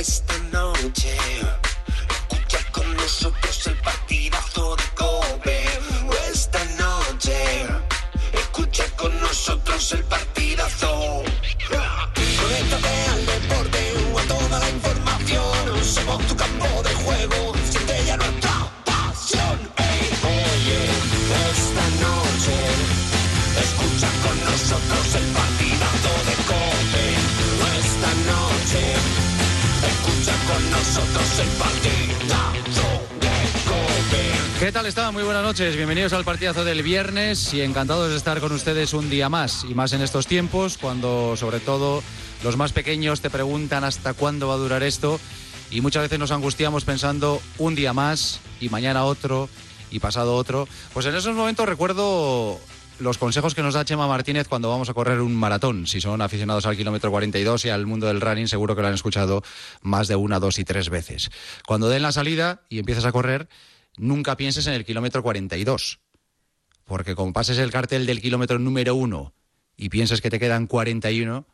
esta noche. Escucha con nosotros el partidazo de Cope. Esta noche. Escucha con nosotros el partidazo. ¿Qué tal está? Muy buenas noches. Bienvenidos al partidazo del viernes y encantados de estar con ustedes un día más. Y más en estos tiempos, cuando sobre todo los más pequeños te preguntan hasta cuándo va a durar esto. Y muchas veces nos angustiamos pensando un día más y mañana otro y pasado otro. Pues en esos momentos recuerdo los consejos que nos da Chema Martínez cuando vamos a correr un maratón. Si son aficionados al kilómetro 42 y al mundo del running, seguro que lo han escuchado más de una, dos y tres veces. Cuando den la salida y empiezas a correr, nunca pienses en el kilómetro 42. Porque como pases el cartel del kilómetro número uno y pienses que te quedan 41,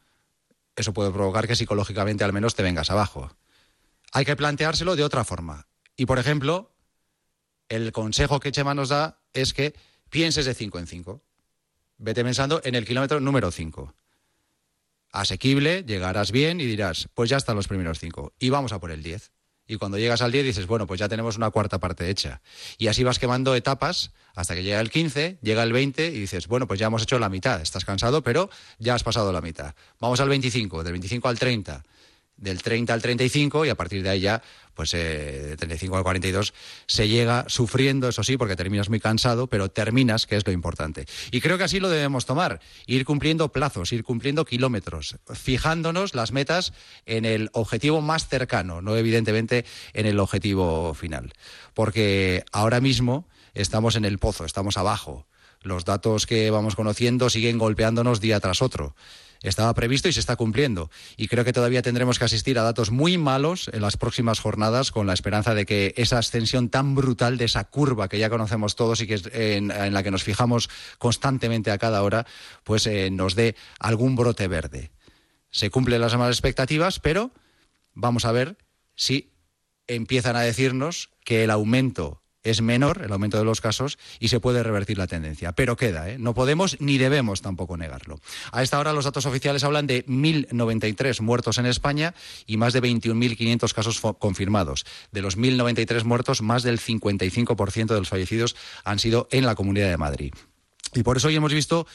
eso puede provocar que psicológicamente al menos te vengas abajo. Hay que planteárselo de otra forma. Y por ejemplo, el consejo que Chema nos da es que pienses de 5 en 5. Vete pensando en el kilómetro número 5. Asequible, llegarás bien y dirás, pues ya están los primeros 5. Y vamos a por el 10. Y cuando llegas al 10 dices, bueno, pues ya tenemos una cuarta parte hecha. Y así vas quemando etapas hasta que llega el 15, llega el 20 y dices, bueno, pues ya hemos hecho la mitad. Estás cansado, pero ya has pasado la mitad. Vamos al 25, del 25 al 30 del 30 al 35 y a partir de ahí ya, pues eh, de 35 al 42 se llega sufriendo, eso sí, porque terminas muy cansado, pero terminas, que es lo importante. Y creo que así lo debemos tomar, ir cumpliendo plazos, ir cumpliendo kilómetros, fijándonos las metas en el objetivo más cercano, no evidentemente en el objetivo final. Porque ahora mismo estamos en el pozo, estamos abajo. Los datos que vamos conociendo siguen golpeándonos día tras otro estaba previsto y se está cumpliendo. Y creo que todavía tendremos que asistir a datos muy malos en las próximas jornadas con la esperanza de que esa ascensión tan brutal de esa curva que ya conocemos todos y que en, la que nos fijamos constantemente a cada hora, pues eh, nos dé algún brote verde. Se cumplen las demás expectativas, pero vamos a ver si empiezan a decirnos que el aumento es menor, el aumento de los casos, y se puede revertir la tendencia. Pero queda, ¿eh? no podemos ni debemos tampoco negarlo. A esta hora los datos oficiales hablan de 1.093 muertos en España y más de 21.500 casos confirmados. De los 1.093 muertos, más del 55% de los fallecidos han sido en la Comunidad de Madrid. Y por eso hoy hemos visto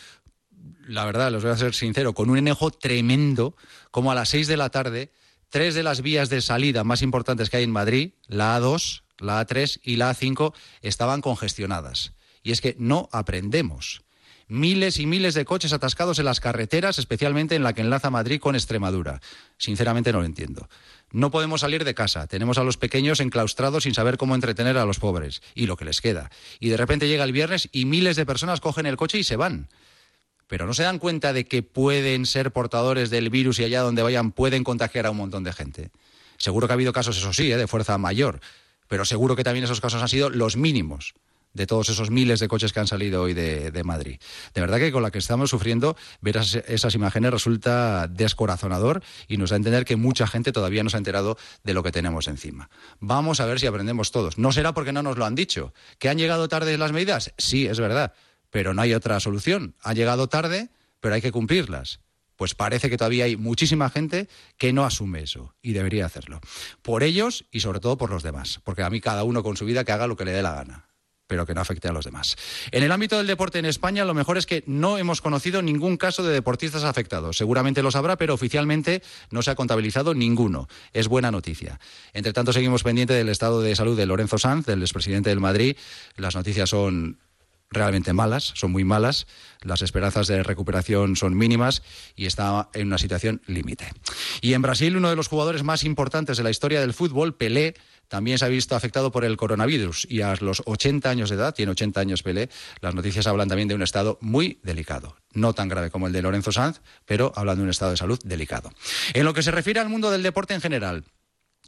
la verdad, les voy a ser sincero, con un enojo tremendo, como a las seis de la tarde, tres de las vías de salida más importantes que hay en Madrid, la A2, la A3 y la A5 estaban congestionadas. Y es que no aprendemos. Miles y miles de coches atascados en las carreteras, especialmente en la que enlaza Madrid con Extremadura. Sinceramente no lo entiendo. No podemos salir de casa. Tenemos a los pequeños enclaustrados sin saber cómo entretener a los pobres y lo que les queda. Y de repente llega el viernes y miles de personas cogen el coche y se van. Pero no se dan cuenta de que pueden ser portadores del virus y allá donde vayan pueden contagiar a un montón de gente. Seguro que ha habido casos, eso sí, ¿eh? de fuerza mayor, pero seguro que también esos casos han sido los mínimos de todos esos miles de coches que han salido hoy de, Madrid. De verdad que con la que estamos sufriendo, ver esas, esas, imágenes resulta descorazonador y nos da a entender que mucha gente todavía no se ha enterado de lo que tenemos encima. Vamos a ver si aprendemos todos. No será porque no nos lo han dicho. ¿Que han llegado tarde las medidas? Sí, es verdad, pero no hay otra solución. Han llegado tarde, pero hay que cumplirlas pues parece que todavía hay muchísima gente que no asume eso y debería hacerlo. Por ellos y sobre todo por los demás, porque a mí cada uno con su vida que haga lo que le dé la gana pero que no afecte a los demás. En el ámbito del deporte en España, lo mejor es que no hemos conocido ningún caso de deportistas afectados. Seguramente los habrá, pero oficialmente no se ha contabilizado ninguno. Es buena noticia. Entre tanto, seguimos pendiente del estado de salud de Lorenzo Sanz, del expresidente del Madrid. Las noticias son realmente malas, son muy malas, las esperanzas de recuperación son mínimas y está en una situación límite. Y en Brasil, uno de los jugadores más importantes de la historia del fútbol, Pelé, también se ha visto afectado por el coronavirus y a los 80 años de edad, tiene 80 años Pelé, las noticias hablan también de un estado muy delicado. No tan grave como el de Lorenzo Sanz, pero hablan de un estado de salud delicado. En lo que se refiere al mundo del deporte en general,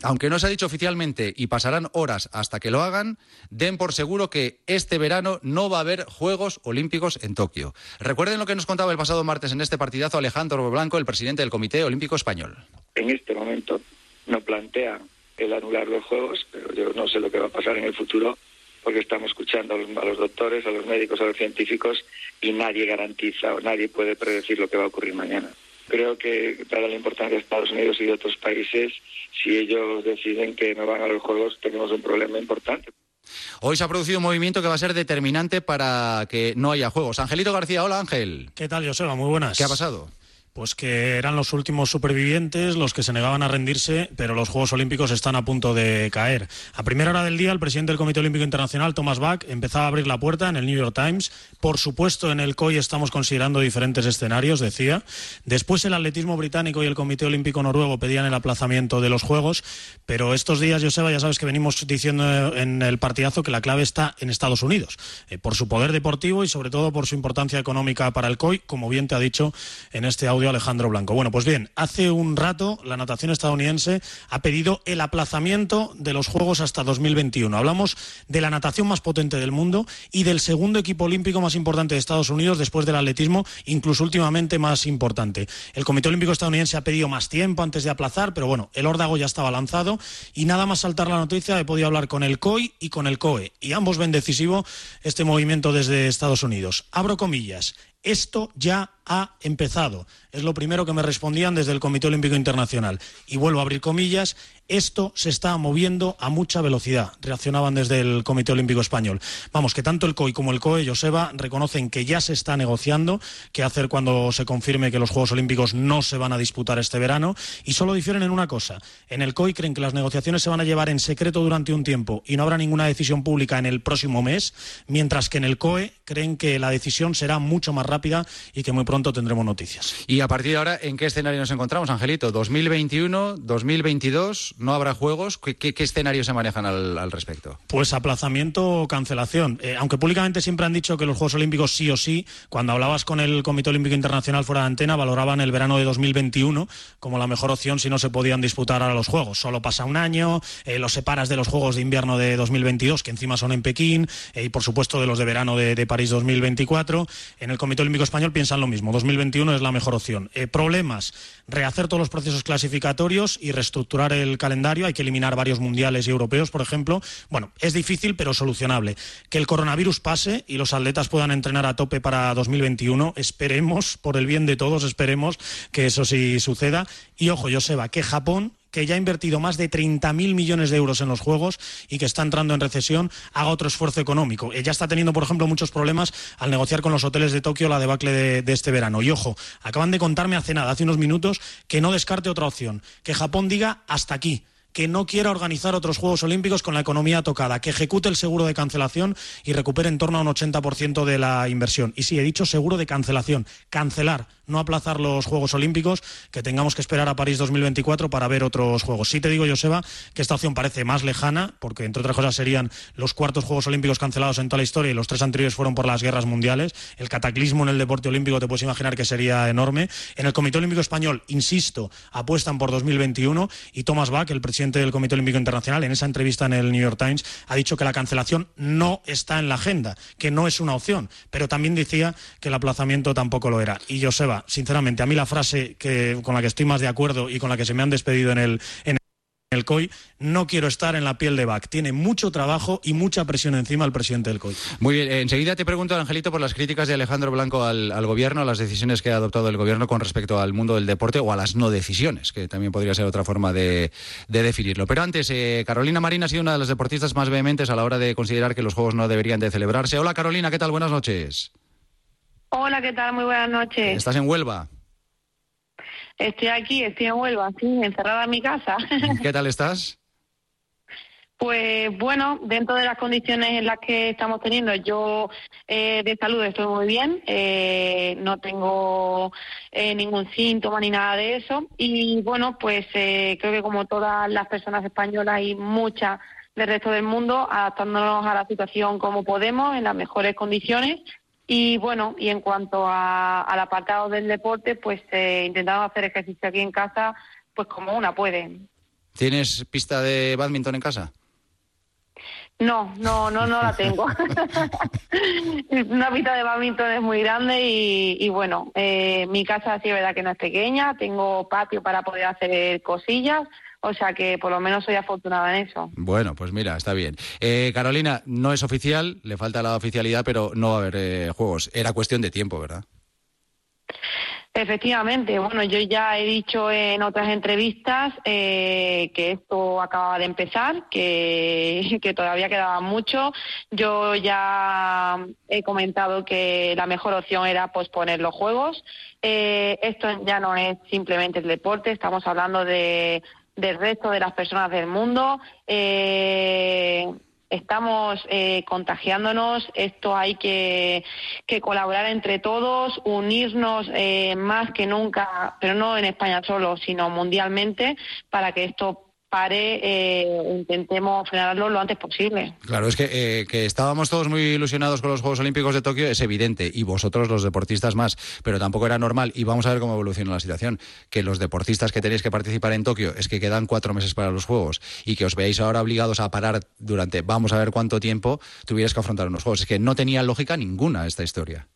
aunque no se ha dicho oficialmente y pasarán horas hasta que lo hagan, den por seguro que este verano no va a haber Juegos Olímpicos en Tokio. Recuerden lo que nos contaba el pasado martes en este partidazo Alejandro Blanco, el presidente del Comité Olímpico Español. En este momento no plantea el anular los juegos, pero yo no sé lo que va a pasar en el futuro porque estamos escuchando a los, a los, doctores, a los médicos, a los científicos y nadie garantiza o nadie puede predecir lo que va a ocurrir mañana. Creo que, dada la importancia de Estados Unidos y de otros países, si ellos deciden que no van a los Juegos, tenemos un problema importante. Hoy se ha producido un movimiento que va a ser determinante para que no haya juegos. Angelito García, hola Ángel. ¿Qué tal, Joseba? Muy buenas. ¿Qué ha pasado? Pues que eran los últimos supervivientes los que se negaban a rendirse, pero los Juegos Olímpicos están a punto de caer. A primera hora del día, el presidente del Comité Olímpico Internacional, Thomas Bach, empezaba a abrir la puerta en el New York Times. Por supuesto, en el COI estamos considerando diferentes escenarios, decía. Después, el atletismo británico y el Comité Olímpico Noruego pedían el aplazamiento de los Juegos, pero estos días, Joseba, ya sabes que venimos diciendo en el partidazo que la clave está en Estados Unidos, eh, por su poder deportivo y sobre todo por su importancia económica para el COI, como bien te ha dicho en este audio Alejandro Blanco. Bueno, pues bien, hace un rato la natación estadounidense ha pedido el aplazamiento de los Juegos hasta 2021. Hablamos de la natación más potente del mundo y del segundo equipo olímpico más importante de Estados Unidos después del atletismo, incluso últimamente más importante. El Comité Olímpico estadounidense ha pedido más tiempo antes de aplazar, pero bueno, el órdago ya estaba lanzado y nada más saltar la noticia he podido hablar con el COI y con el COE y ambos ven decisivo este movimiento desde Estados Unidos. Abro comillas. Esto ya ha empezado. Es lo primero que me respondían desde el Comité Olímpico Internacional. Y vuelvo a abrir comillas, esto se está moviendo a mucha velocidad, reaccionaban desde el Comité Olímpico Español. Vamos, que tanto el COI como el COE, Joseba, reconocen que ya se está negociando qué hacer cuando se confirme que los Juegos Olímpicos no se van a disputar este verano y solo difieren en una cosa. En el COI creen que las negociaciones se van a llevar en secreto durante un tiempo y no habrá ninguna decisión pública en el próximo mes, mientras que en el COE creen que la decisión será mucho más rápida y que muy pronto tendremos noticias. Y a partir de ahora, ¿en qué escenario nos encontramos, Angelito? ¿2021? ¿2022? ¿No habrá juegos? ¿Qué, qué, escenarios se manejan al, al, respecto? Pues aplazamiento o cancelación. Eh, aunque públicamente siempre han dicho que los Juegos Olímpicos sí o sí, cuando hablabas con el Comité Olímpico Internacional fuera de antena, valoraban el verano de 2021 como la mejor opción si no se podían disputar ahora los Juegos. Solo pasa un año, eh, los separas de los Juegos de Invierno de 2022, que encima son en Pekín, eh, y por supuesto de los de verano de, de, París 2024. En el Comité Olímpico Español piensan lo mismo. 2021 es la mejor opción. Eh, problemas, rehacer todos los procesos clasificatorios y reestructurar el calendario. Hay que eliminar varios mundiales y europeos, por ejemplo. Bueno, es difícil, pero solucionable. Que el coronavirus pase y los atletas puedan entrenar a tope para 2021. Esperemos, por el bien de todos, esperemos que eso sí suceda. Y ojo, Joseba, que Japón que ya ha invertido más de 30.000 millones de euros en los Juegos y que está entrando en recesión, haga otro esfuerzo económico. Ella está teniendo, por ejemplo, muchos problemas al negociar con los hoteles de Tokio la debacle de, de, este verano. Y ojo, acaban de contarme hace nada, hace unos minutos, que no descarte otra opción, que Japón diga hasta aquí que no quiera organizar otros Juegos Olímpicos con la economía tocada, que ejecute el seguro de cancelación y recupere en torno a un 80% de la inversión. Y sí, he dicho seguro de cancelación, cancelar, no aplazar los Juegos Olímpicos, que tengamos que esperar a París 2024 para ver otros Juegos. Sí te digo, Joseba, que esta opción parece más lejana, porque entre otras cosas serían los cuartos Juegos Olímpicos cancelados en toda la historia y los tres anteriores fueron por las guerras mundiales. El cataclismo en el deporte olímpico te puedes imaginar que sería enorme. En el Comité Olímpico Español, insisto, apuestan por 2021 y Thomas Bach, el presidente del Comité Olímpico Internacional, en esa entrevista en el New York Times, ha dicho que la cancelación no está en la agenda, que no es una opción, pero también decía que el aplazamiento tampoco lo era. Y Joseba, sinceramente, a mí la frase que, con la que estoy más de acuerdo y con la que se me han despedido en el, en el COI, no quiero estar en la piel de Bach. Tiene mucho trabajo y mucha presión encima el presidente del COI. Muy bien, enseguida te pregunto, Angelito, por las críticas de Alejandro Blanco al, al, gobierno, a las decisiones que ha adoptado el gobierno con respecto al mundo del deporte o a las no decisiones, que también podría ser otra forma de, de definirlo. Pero antes, eh, Carolina Marín ha sido una de las deportistas más vehementes a la hora de considerar que los Juegos no deberían de celebrarse. Hola Carolina, ¿qué tal? Buenas noches. Hola, ¿qué tal? Muy buenas noches. ¿Estás en Huelva? Estoy aquí, estoy en Huelva, sí, encerrada en mi casa. ¿Qué tal estás? Pues bueno, dentro de las condiciones en las que estamos teniendo, yo eh, de salud estoy muy bien, eh, no tengo eh, ningún síntoma ni nada de eso. Y bueno, pues eh, creo que como todas las personas españolas y muchas del resto del mundo, adaptándonos a la situación como podemos, en las mejores condiciones. Y bueno, y en cuanto a, al apartado del deporte, pues eh, intentando hacer ejercicio aquí en casa, pues como una puede. ¿Tienes pista de badminton en casa? No, no, no, no la tengo. Una pista de badminton es muy grande y, y bueno, eh, mi casa sí es verdad que no es pequeña, tengo patio para poder hacer cosillas, O sea que por lo menos soy afortunada en eso. Bueno, pues mira, está bien. Eh, Carolina, no es oficial, le falta la oficialidad, pero no va a haber eh, juegos. Era cuestión de tiempo, ¿verdad? Efectivamente, bueno, yo ya he dicho en otras entrevistas eh, que esto acababa de empezar, que, que, todavía quedaba mucho. Yo ya he comentado que la mejor opción era posponer los juegos. Eh, esto ya no es simplemente el deporte, estamos hablando de, del resto de las personas del mundo. Eh, estamos eh, contagiándonos, esto hay que, que, colaborar entre todos, unirnos eh, más que nunca, pero no en España solo, sino mundialmente, para que esto pare, eh, intentemos frenarlo lo antes posible. Claro, es que, eh, que estábamos todos muy ilusionados con los Juegos Olímpicos de Tokio, es evidente, y vosotros los deportistas más, pero tampoco era normal, y vamos a ver cómo evoluciona la situación, que los deportistas que tenéis que participar en Tokio es que quedan cuatro meses para los Juegos, y que os veáis ahora obligados a parar durante vamos a ver cuánto tiempo tuvierais que afrontar unos Juegos. Es que no tenía lógica ninguna esta historia.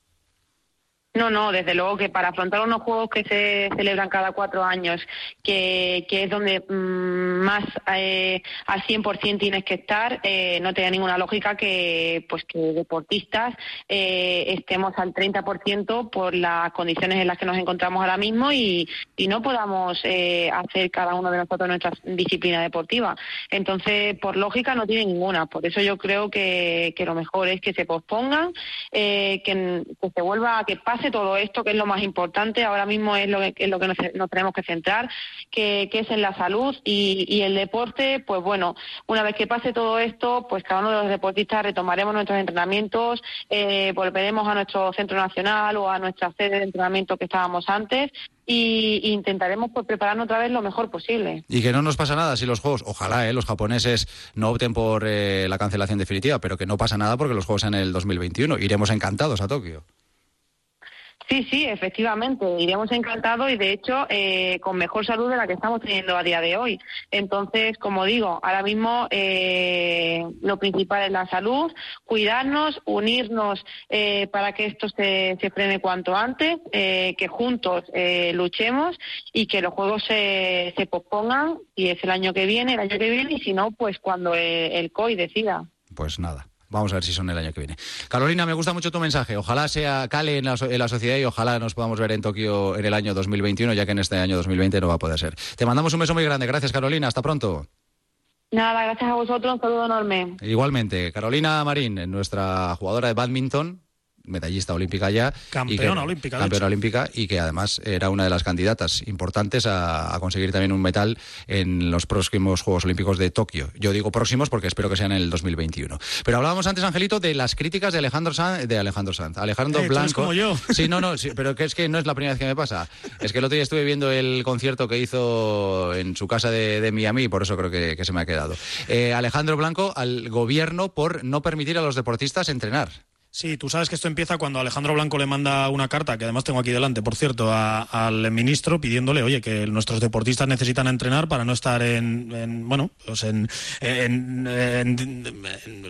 No, no, desde luego que para afrontar unos juegos que se celebran cada cuatro años, que, que es donde mmm, más eh, al 100% tienes que estar, eh, no tenía ninguna lógica que pues que deportistas eh, estemos al 30% por las condiciones en las que nos encontramos ahora mismo y, y no podamos eh, hacer cada uno de nosotros nuestra disciplina deportiva. Entonces, por lógica no tiene ninguna. Por eso yo creo que, que lo mejor es que se pospongan, eh, que, que se vuelva, que pase todo esto, que es lo más importante, ahora mismo es lo que, es lo que nos, tenemos que centrar, que, es en la salud y, y, el deporte, pues bueno, una vez que pase todo esto, pues cada uno de los deportistas retomaremos nuestros entrenamientos, eh, volveremos a nuestro centro nacional o a nuestra sede de entrenamiento que estábamos antes y intentaremos pues, prepararnos otra vez lo mejor posible. Y que no nos pasa nada si los juegos, ojalá eh, los japoneses no opten por eh, la cancelación definitiva, pero que no pasa nada porque los juegos en el 2021. Iremos encantados a Tokio. Sí, sí, efectivamente, iremos encantados y de hecho eh, con mejor salud de la que estamos teniendo a día de hoy. Entonces, como digo, ahora mismo eh, lo principal es la salud, cuidarnos, unirnos eh, para que esto se, se, frene cuanto antes, eh, que juntos eh, luchemos y que los juegos se, se pospongan, y es el año que viene, el año que viene, y si no, pues cuando el, el COI decida. Pues nada. Vamos a ver si son el año que viene. Carolina, me gusta mucho tu mensaje. Ojalá sea cale en la, en la, sociedad y ojalá nos podamos ver en Tokio en el año 2021, ya que en este año 2020 no va a poder ser. Te mandamos un beso muy grande. Gracias, Carolina. Hasta pronto. Nada, gracias a vosotros. Un saludo enorme. Igualmente, Carolina Marín, nuestra jugadora de badminton, medallista olímpica ya. Campeona que, olímpica. Campeona olímpica y que además era una de las candidatas importantes a, a, conseguir también un metal en los próximos Juegos Olímpicos de Tokio. Yo digo próximos porque espero que sean en el 2021. Pero hablábamos antes, Angelito, de las críticas de Alejandro Sanz, de Alejandro Sanz, Alejandro eh, Blanco. como yo. Sí, no, no, sí, pero que es que no es la primera vez que me pasa. Es que el otro día estuve viendo el concierto que hizo en su casa de, de Miami y por eso creo que, que se me ha quedado. Eh, Alejandro Blanco al gobierno por no permitir a los deportistas entrenar. Sí, tú sabes que esto empieza cuando Alejandro Blanco le manda una carta, que además tengo aquí delante, por cierto, al ministro pidiéndole, oye, que nuestros deportistas necesitan entrenar para no estar en, en bueno, pues en,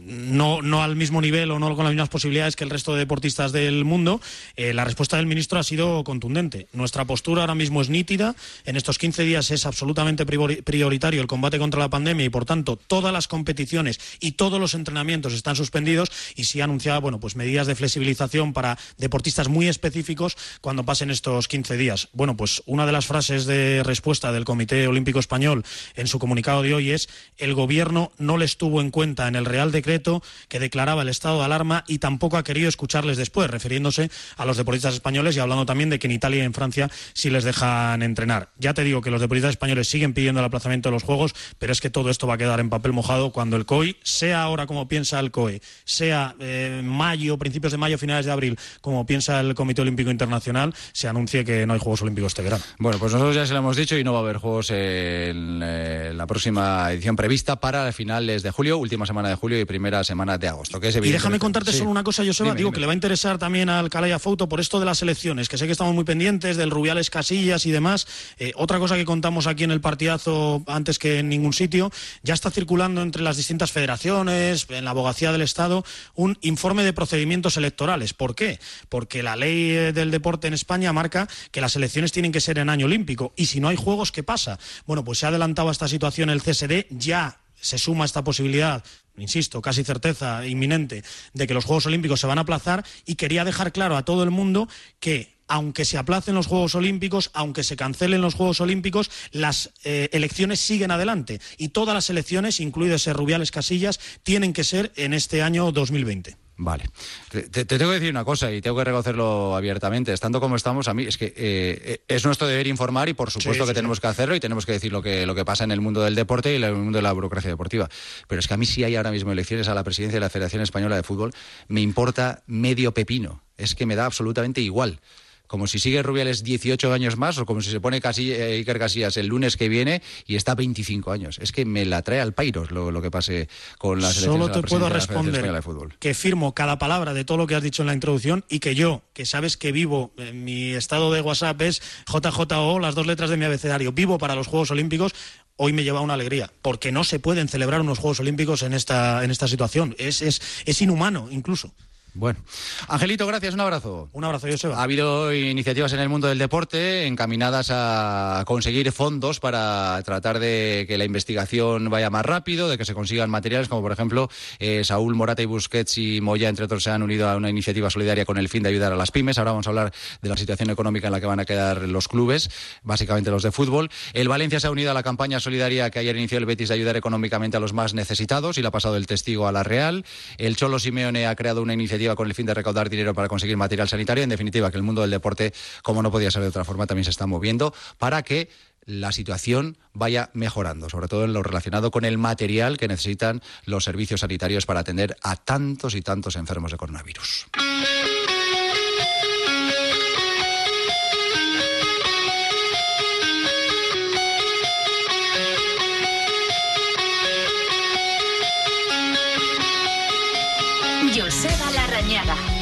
no, no al mismo nivel o no con las mismas posibilidades que el resto de deportistas del mundo. Eh, la respuesta del ministro ha sido contundente. Nuestra postura ahora mismo es nítida. En estos 15 días es absolutamente prioritario el combate contra la pandemia y, por tanto, todas las competiciones y todos los entrenamientos están suspendidos y sí ha anunciado, bueno, pues medidas de flexibilización para deportistas muy específicos cuando pasen estos 15 días. Bueno, pues una de las frases de respuesta del Comité Olímpico Español en su comunicado de hoy es el gobierno no les tuvo en cuenta en el Real Decreto que declaraba el estado de alarma y tampoco ha querido escucharles después, refiriéndose a los deportistas españoles y hablando también de que en Italia y en Francia sí les dejan entrenar. Ya te digo que los deportistas españoles siguen pidiendo el aplazamiento de los Juegos, pero es que todo esto va a quedar en papel mojado cuando el COI, sea ahora como piensa el COE, sea eh, mayo, principios de mayo, finales de abril, como piensa el Comité Olímpico Internacional, se anuncie que no hay Juegos Olímpicos este verano. Bueno, pues nosotros ya se lo hemos dicho y no va a haber Juegos en eh, la próxima edición prevista para finales de julio, última semana de julio y primera semana de agosto. Que es y déjame contarte sí. solo una cosa, Joseba, Dime, digo dime. que le va a interesar también al Calaya Foto por esto de las elecciones, que sé que estamos muy pendientes del Rubiales Casillas y demás. Eh, otra cosa que contamos aquí en el partidazo antes que en ningún sitio, ya está circulando entre las distintas federaciones, en la abogacía del Estado, un informe de procedimientos electorales. ¿Por qué? Porque la ley eh, del deporte en España marca que las elecciones tienen que ser en año olímpico. Y si no hay juegos, ¿qué pasa? Bueno, pues se ha adelantado a esta situación el CSD, ya se suma esta posibilidad insisto, casi certeza inminente de que los Juegos Olímpicos se van a aplazar y quería dejar claro a todo el mundo que aunque se aplacen los Juegos Olímpicos, aunque se cancelen los Juegos Olímpicos, las eh, elecciones siguen adelante y todas las elecciones, incluidas Rubiales Casillas, tienen que ser en este año 2020. Vale. Te, tengo que decir una cosa y tengo que reconocerlo abiertamente. Estando como estamos, a mí es que eh, es nuestro deber informar y por supuesto que tenemos que hacerlo y tenemos que decir lo que, lo que pasa en el mundo del deporte y en el mundo de la burocracia deportiva. Pero es que a mí si hay ahora mismo elecciones a la presidencia de la Federación Española de Fútbol, me importa medio pepino. Es que me da absolutamente igual como si sigue Rubiales 18 años más o como si se pone casi, eh, Iker Casillas el lunes que viene y está 25 años. Es que me la trae al pairo lo, que pase con las Solo Solo te puedo responder que firmo cada palabra de todo lo que has dicho en la introducción y que yo, que sabes que vivo, en mi estado de WhatsApp es JJO, las dos letras de mi abecedario, vivo para los Juegos Olímpicos, hoy me lleva una alegría, porque no se pueden celebrar unos Juegos Olímpicos en esta, en esta situación. Es, es, es inhumano, incluso. Bueno, Angelito, gracias, un abrazo. Un abrazo, Joseba. Ha habido iniciativas en el mundo del deporte encaminadas a conseguir fondos para tratar de que la investigación vaya más rápido, de que se consigan materiales, como por ejemplo eh, Saúl Morata y Busquets y Moya, entre otros, se han unido a una iniciativa solidaria con el fin de ayudar a las pymes. Ahora vamos a hablar de la situación económica en la que van a quedar los clubes, básicamente los de fútbol. El Valencia se ha unido a la campaña solidaria que ayer inició el Betis de ayudar económicamente a los más necesitados y le ha pasado el testigo a la Real. El Cholo Simeone ha creado una iniciativa con el fin de recaudar dinero para conseguir material sanitario. En definitiva, que el mundo del deporte, como no podía ser de otra forma, también se está moviendo para que la situación vaya mejorando, sobre todo en lo relacionado con el material que necesitan los servicios sanitarios para atender a tantos y tantos enfermos de coronavirus.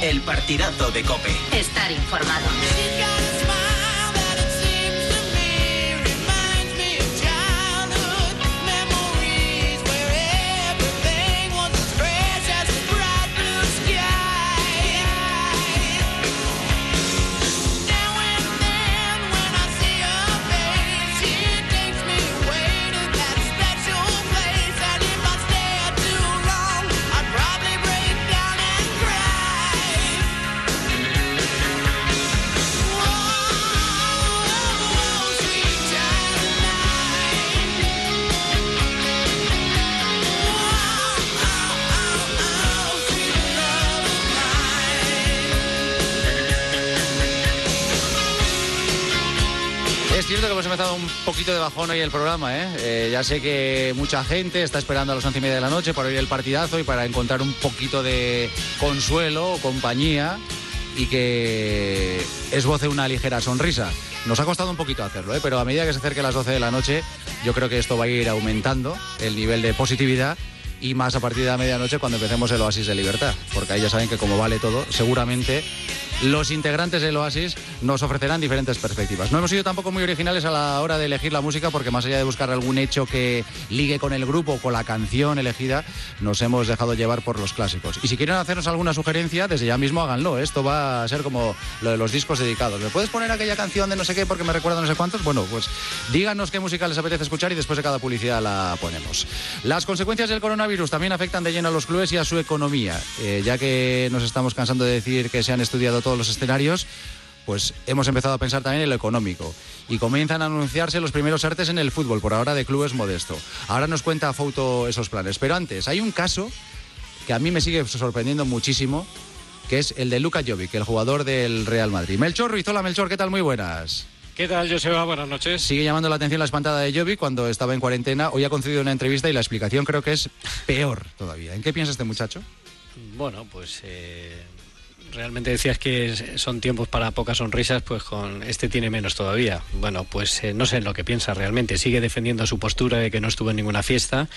El partidazo de Cope. Estar informado. Hemos empezado un poquito de bajón hoy el programa, ¿eh? ¿eh? ya sé que mucha gente está esperando a las once y media de la noche para oír el partidazo y para encontrar un poquito de consuelo o compañía y que esboce una ligera sonrisa. Nos ha costado un poquito hacerlo, ¿eh? pero a medida que se acerque las 12 de la noche, yo creo que esto va a ir aumentando el nivel de positividad y más a partir de la medianoche cuando empecemos el Oasis de Libertad, porque ahí ya saben que como vale todo, seguramente los integrantes del Oasis nos ofrecerán diferentes perspectivas. No hemos sido tampoco muy originales a la hora de elegir la música porque más allá de buscar algún hecho que ligue con el grupo o con la canción elegida, nos hemos dejado llevar por los clásicos. Y si quieren hacernos alguna sugerencia, desde ya mismo háganlo. Esto va a ser como lo de los discos dedicados. ¿Me puedes poner aquella canción de no sé qué porque me recuerda no sé cuántos? Bueno, pues díganos qué música les apetece escuchar y después de cada publicidad la ponemos. Las consecuencias del coronavirus también afectan de lleno a los clubes y a su economía, eh, ya que nos estamos cansando de decir que se han estudiado todos los escenarios, pues hemos empezado a pensar también en lo económico. Y comienzan a anunciarse los primeros artes en el fútbol, por ahora de clubes modesto. Ahora nos cuenta Fauto esos planes. Pero antes, hay un caso que a mí me sigue sorprendiendo muchísimo, que es el de Luka Jovic, el jugador del Real Madrid. Melchor Ruiz, hola Melchor, ¿qué tal? Muy buenas. ¿Qué tal, Joseba? Buenas noches. Sigue llamando la atención la espantada de Jovic cuando estaba en cuarentena. Hoy ha concedido una entrevista y la explicación creo que es peor todavía. ¿En qué piensa este muchacho? Bueno, pues eh, realmente decías que son tiempos para pocas sonrisas, pues con este tiene menos todavía. Bueno, pues eh, no sé en lo que piensa realmente. Sigue defendiendo su postura de que no estuvo en ninguna fiesta,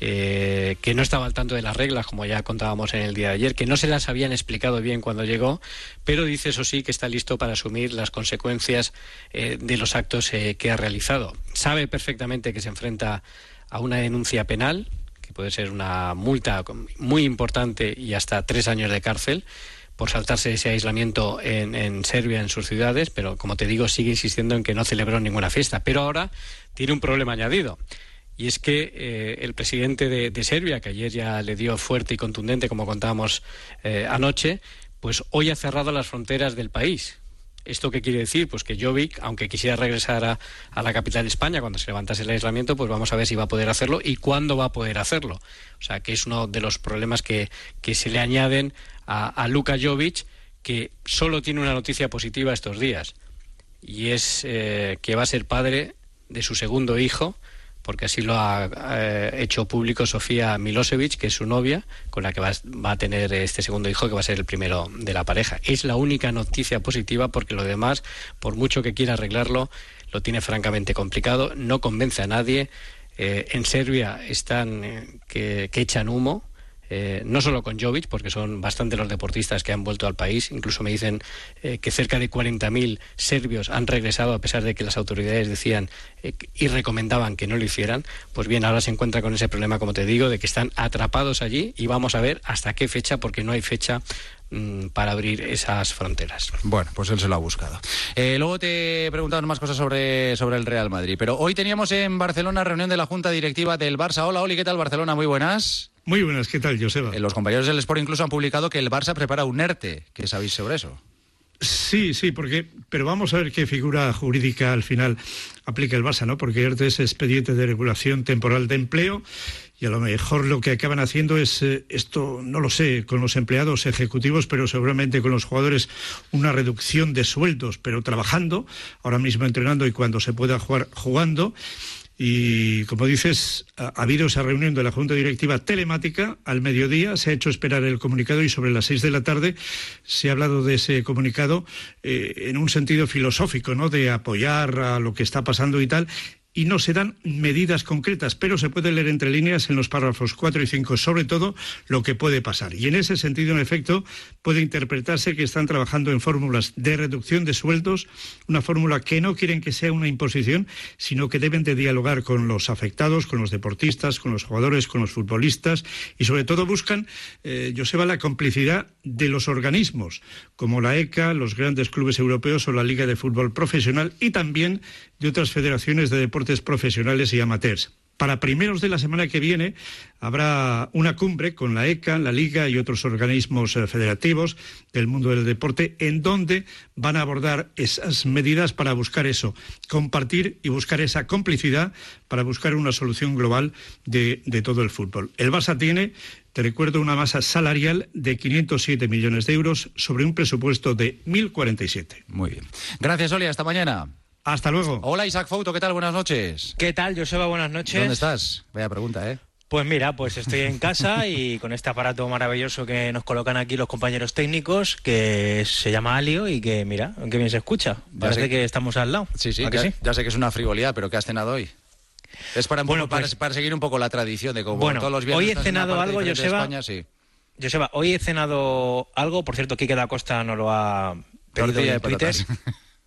eh, que no estaba al tanto de las reglas, como ya contábamos en el día de ayer, que no se las habían explicado bien cuando llegó, pero dice eso sí que está listo para asumir las consecuencias eh, de los actos que ha realizado. Sabe perfectamente que se enfrenta a una denuncia penal puede ser una multa muy importante y hasta tres años de cárcel por saltarse ese aislamiento en, en, Serbia, en sus ciudades, pero como te digo, sigue insistiendo en que no celebró ninguna fiesta. Pero ahora tiene un problema añadido. Y es que eh, el presidente de, Serbia, que ayer ya le dio fuerte y contundente, como contábamos eh, anoche, pues hoy ha cerrado las fronteras del país. ¿Esto qué quiere decir? Pues que Jovic, aunque quisiera regresar a, a, la capital de España cuando se levantase el aislamiento, pues vamos a ver si va a poder hacerlo y cuándo va a poder hacerlo. O sea, que es uno de los problemas que, que se le añaden a, a Luka Jovic, que solo tiene una noticia positiva estos días, y es eh, que va a ser padre de su segundo hijo, porque así lo ha eh, hecho público Sofía Milosevic, que es su novia, con la que va, va, a tener este segundo hijo, que va a ser el primero de la pareja. Es la única noticia positiva, porque lo demás, por mucho que quiera arreglarlo, lo tiene francamente complicado, no convence a nadie. Eh, en Serbia están que echan humo, eh, no solo con Jovic, porque son bastante los deportistas que han vuelto al país, incluso me dicen eh, que cerca de 40.000 serbios han regresado a pesar de que las autoridades decían eh, y recomendaban que no lo hicieran, pues bien, ahora se encuentra con ese problema, como te digo, de que están atrapados allí y vamos a ver hasta qué fecha, porque no hay fecha mm, para abrir esas fronteras. Bueno, pues él se lo ha buscado. Luego te he preguntado más cosas sobre, sobre el Real Madrid, pero hoy teníamos en Barcelona reunión de la Junta Directiva del Barça. Hola, Oli, ¿qué tal Barcelona? Muy buenas. Muy buenas, ¿qué tal, Joseba? Eh, los compañeros del Sport incluso han publicado que el Barça prepara un ERTE. ¿Qué sabéis sobre eso? Sí, sí, porque, pero vamos a ver qué figura jurídica al final aplica el Barça, ¿no? Porque ERTE es expediente de regulación temporal de empleo y a lo mejor lo que acaban haciendo es eh, esto, no lo sé, con los empleados ejecutivos, pero seguramente con los jugadores una reducción de sueldos, pero trabajando, ahora mismo entrenando y cuando se pueda jugar jugando. Y como dices, ha, ha, habido esa reunión de la Junta Directiva telemática al mediodía, se ha hecho esperar el comunicado y sobre las seis de la tarde se ha hablado de ese comunicado eh, en un sentido filosófico, ¿no? De apoyar a lo que está pasando y tal y no se dan medidas concretas, pero se puede leer entre líneas en los párrafos 4 y 5, sobre todo lo que puede pasar. Y en ese sentido, en efecto, puede interpretarse que están trabajando en fórmulas de reducción de sueldos, una fórmula que no quieren que sea una imposición, sino que deben de dialogar con los afectados, con los deportistas, con los jugadores, con los futbolistas y sobre todo buscan, eh, Joseba, la complicidad de los organismos, como la ECA, los grandes clubes europeos o la Liga de Fútbol Profesional y también de otras federaciones de deportes profesionales y amateurs. Para primeros de la semana que viene habrá una cumbre con la ECA, la Liga y otros organismos federativos del mundo del deporte en donde van a abordar esas medidas para buscar eso, compartir y buscar esa complicidad para buscar una solución global de, todo el fútbol. El Barça tiene te recuerdo una masa salarial de 507 millones de euros sobre un presupuesto de 1.047. Muy bien. Gracias, Oli. Hasta mañana. Hasta luego. Hola, Isaac Fouto. ¿Qué tal? Buenas noches. ¿Qué tal, Joseba? Buenas noches. ¿Dónde estás? Vaya pregunta, ¿eh? Pues mira, pues estoy en casa y con este aparato maravilloso que nos colocan aquí los compañeros técnicos, que se llama Alio y que, mira, qué bien se escucha. Parece que estamos al lado. Sí, sí, ¿A que ya, sí? ya sé que es una frivolidad, pero ¿qué has cenado hoy? Es para, Bueno, poco- pues- para seguir un poco la tradición de como Bueno, todos los viernes hoy he cenado algo, Joseba. España, sí. Joseba, hoy he cenado algo, por cierto, Quique da Costa no lo ha pedido en Twitter.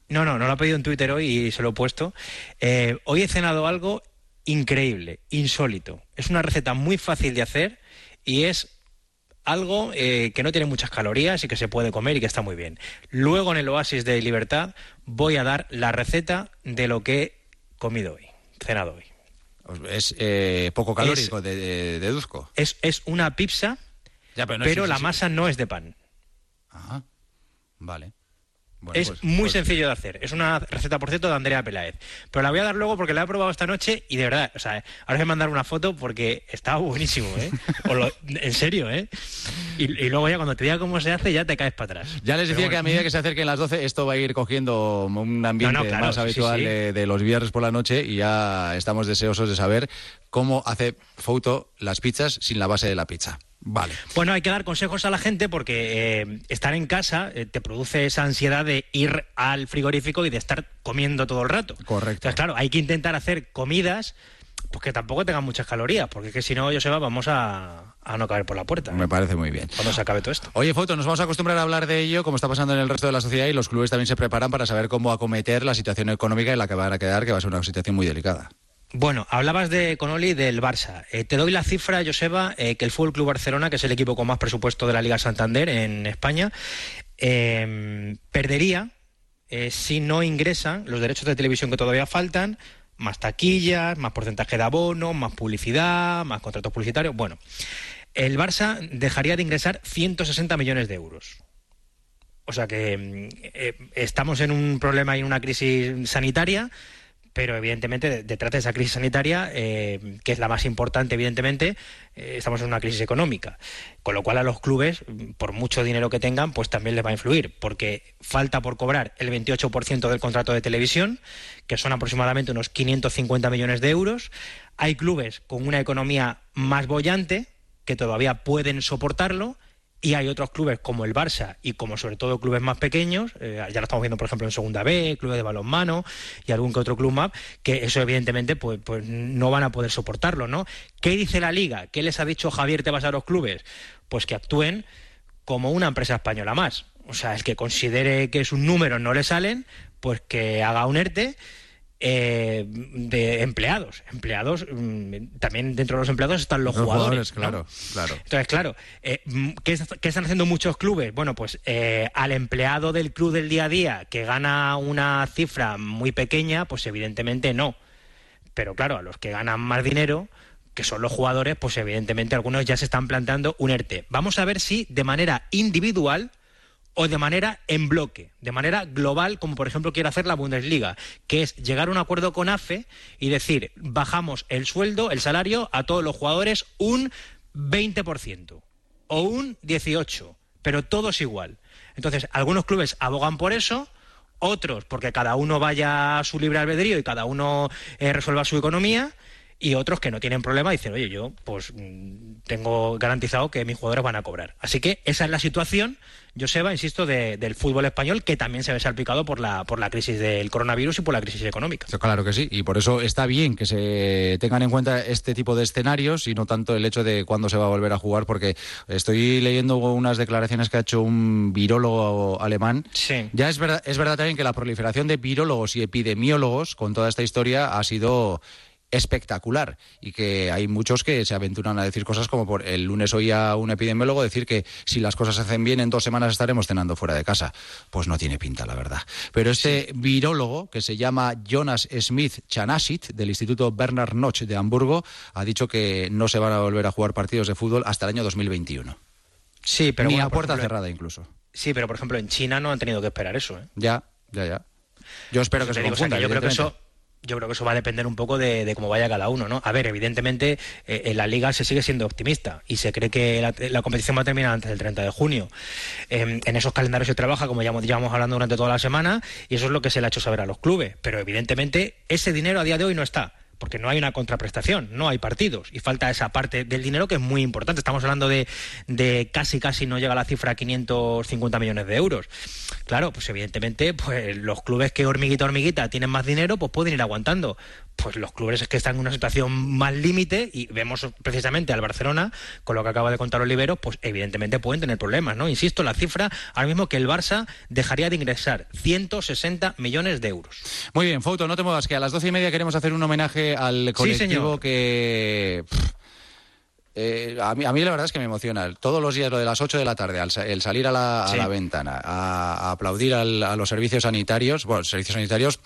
No, no, no lo ha pedido en Twitter hoy y se lo he puesto. Eh, hoy he cenado algo increíble, insólito. Es una receta muy fácil de hacer y es algo eh, que no tiene muchas calorías y que se puede comer y que está muy bien. Luego en el Oasis de Libertad voy a dar la receta de lo que he comido hoy, cenado hoy. Es eh, poco calórico, de- de- deduzco. Es, es una pizza, Ya, pero no la masa no es de pan. Ajá. Vale. Bueno, es pues- muy pues- sencillo de hacer. Es una receta, por cierto, de Andrea Peláez. Pero la voy a dar luego porque la he probado esta noche y de verdad, o sea, ahora voy a mandar una foto porque estaba buenísimo, ¿eh? Lo- en serio, ¿eh? Y, y luego ya cuando te diga cómo se hace, ya te caes para atrás. Ya les decía que a medida que se acerquen las 12 esto va a ir cogiendo un ambiente No, no, claro, más sí, habitual sí. De, de los viernes por la noche y ya estamos deseosos de saber cómo hace Fouto las pizzas sin la base de la pizza. Vale. Bueno, hay que dar consejos a la gente porque eh, estar en casa eh, te produce esa ansiedad de ir al frigorífico y de estar comiendo todo el rato. Correcto. Entonces, claro, hay que intentar hacer comidas pues que tampoco tengan muchas calorías, porque es que si no, Joseba, vamos a, a no caer por la puerta. Me parece muy bien. Cuando se acabe todo esto. Oye, Foto, nos vamos a acostumbrar a hablar de ello, como está pasando en el resto de la sociedad, y los clubes también se preparan para saber cómo acometer la situación económica en la que van a quedar, que va a ser una situación muy delicada. Bueno, hablabas de Conoli del Barça. Eh, te doy la cifra, Joseba, eh, que el Fútbol Club Barcelona, que es el equipo con más presupuesto de la Liga Santander en España, eh, perdería si no ingresan los derechos de televisión que todavía faltan, más taquillas, más porcentaje de abono, más publicidad, más contratos publicitarios. Bueno, el Barça dejaría de ingresar 160 millones de euros. O sea que estamos en un problema y en una crisis sanitaria pero evidentemente detrás de esa crisis sanitaria, eh, que es la más importante, evidentemente, eh, estamos en una crisis económica, con lo cual a los clubes, por mucho dinero que tengan, pues también les va a influir, porque falta por cobrar el 28% del contrato de televisión, que son aproximadamente unos 550 millones de euros. Hay clubes con una economía más bollante que todavía pueden soportarlo y hay otros clubes como el Barça y como sobre todo clubes más pequeños, eh, ya lo estamos viendo por ejemplo en Segunda B, clubes de balonmano y algún que otro club más, que eso evidentemente pues, pues no van a poder soportarlo, ¿no? ¿Qué dice la Liga? ¿Qué les ha dicho Javier Tebas a los clubes? Pues que actúen como una empresa española más. O sea, el que considere que sus números no le salen, pues que haga un ERTE eh, de empleados. Empleados, mm, también dentro de los empleados están los, jugadores. claro, claro. Entonces, claro, eh, mm, ¿qué, están haciendo muchos clubes? Bueno, pues eh, al empleado del club del día a día que gana una cifra muy pequeña, pues evidentemente no. Pero claro, a los que ganan más dinero, que son los jugadores, pues evidentemente algunos ya se están planteando un ERTE. Vamos a ver si de manera individual o de manera en bloque, de manera global, como por ejemplo quiere hacer la Bundesliga, que es llegar a un acuerdo con AFE y decir, bajamos el sueldo, el salario a todos los jugadores un 20% o un 18%, pero todo es igual. Entonces, algunos clubes abogan por eso, otros porque cada uno vaya a su libre albedrío y cada uno eh, resuelva su economía, y otros que no tienen problema dicen, oye, yo pues mm, tengo garantizado que mis jugadores van a cobrar. Así que esa es la situación, Joseba, insisto, del fútbol español que también se ve salpicado por la, por la crisis del coronavirus y por la crisis económica. Claro que sí, y por eso está bien que se tengan en cuenta este tipo de escenarios y no tanto el hecho de cuándo se va a volver a jugar, porque estoy leyendo unas declaraciones que ha hecho un virólogo alemán. Sí. Ya es verdad, es verdad también que la proliferación de virólogos y epidemiólogos con toda esta historia ha sido espectacular y que hay muchos que se aventuran a decir cosas como por el lunes oía un epidemiólogo decir que si las cosas se hacen bien en dos semanas estaremos cenando fuera de casa. Pues no tiene pinta, la verdad. Pero este virólogo que se llama Jonas Smith Chanasit del Instituto Bernard Noche de Hamburgo ha dicho que no se van a volver a jugar partidos de fútbol hasta el año 2021. Sí, pero ni a puerta cerrada incluso. Sí, pero por ejemplo en China no han tenido que esperar eso. ¿eh? Ya, ya, ya. Yo espero que se confunda. yo creo que eso yo creo que eso va a depender un poco de, cómo vaya cada uno, ¿no? A ver, evidentemente eh, en la liga se sigue siendo optimista y se cree que la, competición va a terminar antes del 30 de junio. Em, en esos calendarios se trabaja, como ya llevamos hablando durante toda la semana, y eso es lo que se le ha hecho saber a los clubes. Pero evidentemente ese dinero a día de hoy no está porque no hay una contraprestación, no hay partidos y falta esa parte del dinero que es muy importante. Estamos hablando de, de casi, casi no llega la cifra a 550 millones de euros. Claro, pues evidentemente, pues los clubes que hormiguita hormiguita tienen más dinero, pues pueden ir aguantando pues los clubes es que están en una situación más límite y vemos precisamente al Barcelona, con lo que acaba de contar Oliveros, pues evidentemente pueden tener problemas, ¿no? Insisto, la cifra ahora mismo que el Barça dejaría de ingresar 160 millones de euros. Muy bien, Foto, no te muevas, que a las doce y media queremos hacer un homenaje al colectivo que... Eh, a, mí, a, mí, la verdad es que me emociona. Todos los días, lo de las 8 de la tarde, el salir a la, ventana, a, aplaudir a los servicios sanitarios, bueno, servicios sanitarios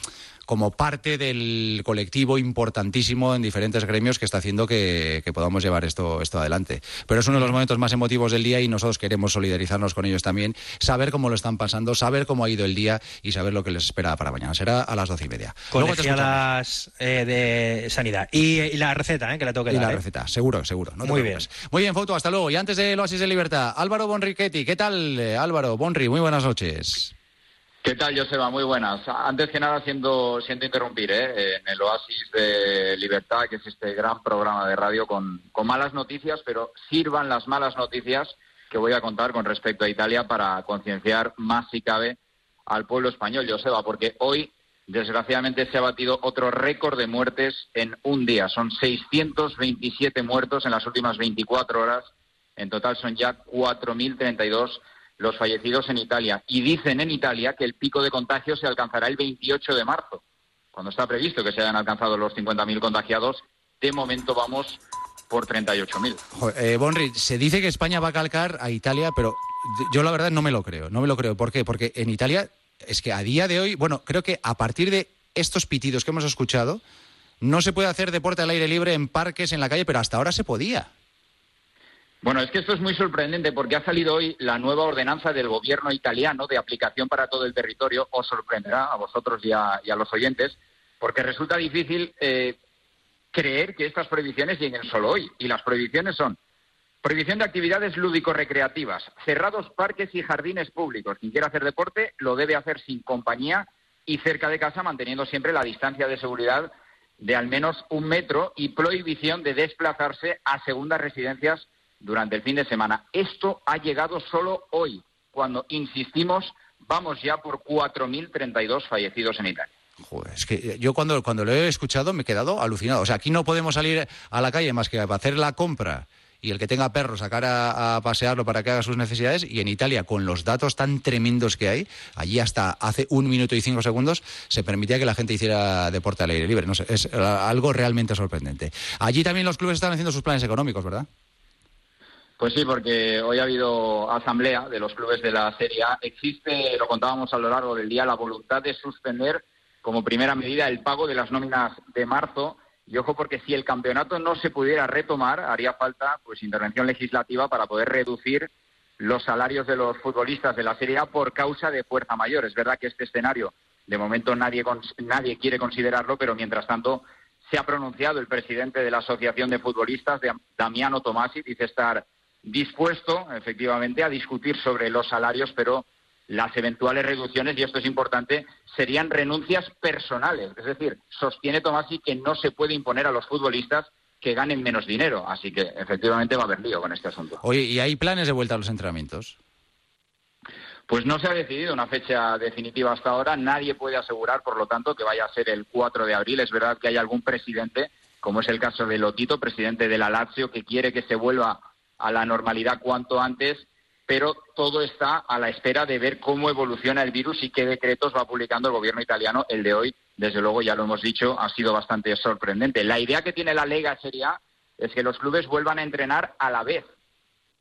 como parte del colectivo importantísimo en diferentes gremios que está haciendo que, podamos llevar esto, esto adelante. Pero es uno de los momentos más emotivos del día y nosotros queremos solidarizarnos con ellos también, saber cómo lo están pasando, saber cómo ha ido el día y saber lo que les espera para mañana. Será a las doce y media. Colegiadas eh, de sanidad. Y, la receta, eh, que la tengo que y dar. la eh. receta, seguro, seguro. muy bien. Muy bien, Foto, hasta luego. Y antes del Oasis de Libertad, Álvaro Bonriquetti. ¿Qué tal, Álvaro? Bonri, muy buenas noches. ¿Qué tal, Joseba? Muy buenas. Antes que nada, siento, siento interrumpir ¿eh? en el Oasis de Libertad, que es este gran programa de radio con, con malas noticias, pero sirvan las malas noticias que voy a contar con respecto a Italia para concienciar más si cabe al pueblo español, Joseba, porque hoy, desgraciadamente, se ha batido otro récord de muertes en un día. Son 627 muertos en las últimas 24 horas. En total son ya 4.032 los fallecidos en Italia. Y dicen en Italia que el pico de contagios se alcanzará el 28 de marzo. cuando está previsto que se hayan alcanzado los 50.000 contagiados, de momento vamos por 38.000. Jo- Eh, Bonri, se dice que España va a calcar a Italia, pero yo la verdad no me lo creo. No me lo creo. ¿Por qué? Porque en Italia es que a día de hoy, bueno, creo que a partir de estos pitidos que hemos escuchado, no se puede hacer deporte al aire libre en parques, en la calle, pero hasta ahora se podía. Bueno, es que esto es muy sorprendente porque ha salido hoy la nueva ordenanza del gobierno italiano de aplicación para todo el territorio. Os sorprenderá a vosotros y a, los oyentes, porque resulta difícil eh, creer que estas prohibiciones lleguen solo hoy. Y las prohibiciones son prohibición de actividades lúdico-recreativas, cerrados parques y jardines públicos. Quien quiera hacer deporte lo debe hacer sin compañía y cerca de casa, manteniendo siempre la distancia de seguridad de al menos un metro y prohibición de desplazarse a segundas residencias durante el fin de semana. Esto ha llegado solo hoy, cuando, insistimos, vamos ya por 4.032 fallecidos en Italia. Joder, es que yo cuando, cuando lo he escuchado me he quedado alucinado. O sea, aquí no podemos salir a la calle más que para hacer la compra y el que tenga perro sacar a, a pasearlo para que haga sus necesidades. Y en Italia, con los datos tan tremendos que hay, allí hasta hace un minuto y cinco segundos se permitía que la gente hiciera deporte al aire libre. No sé, es eh, algo realmente sorprendente. Allí también los clubes están haciendo sus planes económicos, ¿verdad? Pues sí, porque hoy ha habido asamblea de los clubes de la Serie A. Existe, lo contábamos a lo largo del día, la voluntad de suspender como primera medida el pago de las nóminas de marzo. Y ojo, porque si el campeonato no se pudiera retomar, haría falta pues intervención legislativa para poder reducir los salarios de los futbolistas de la Serie A por causa de fuerza mayor. Es verdad que este escenario, de momento nadie, nadie quiere considerarlo, pero mientras tanto se ha pronunciado el presidente de la Asociación de Futbolistas, Damiano Tomasi, dice estar dispuesto, efectivamente, a discutir sobre los salarios, pero las eventuales reducciones, y esto es importante, serían renuncias personales. Es decir, sostiene Tomasi que no se puede imponer a los futbolistas que ganen menos dinero. Así que, efectivamente, va a haber lío con este asunto. Oye, ¿y hay planes de vuelta a los entrenamientos? Pues no se ha decidido una fecha definitiva hasta ahora. Nadie puede asegurar, por lo tanto, que vaya a ser el 4 de abril. Es verdad que hay algún presidente, como es el caso de Lotito, presidente de la Lazio, que quiere que se vuelva a la normalidad cuanto antes, pero todo está a la espera de ver cómo evoluciona el virus y qué decretos va publicando el gobierno italiano. El de hoy, desde luego, ya lo hemos dicho, ha sido bastante sorprendente. La idea que tiene la Lega Serie A es que los clubes vuelvan a entrenar a la vez.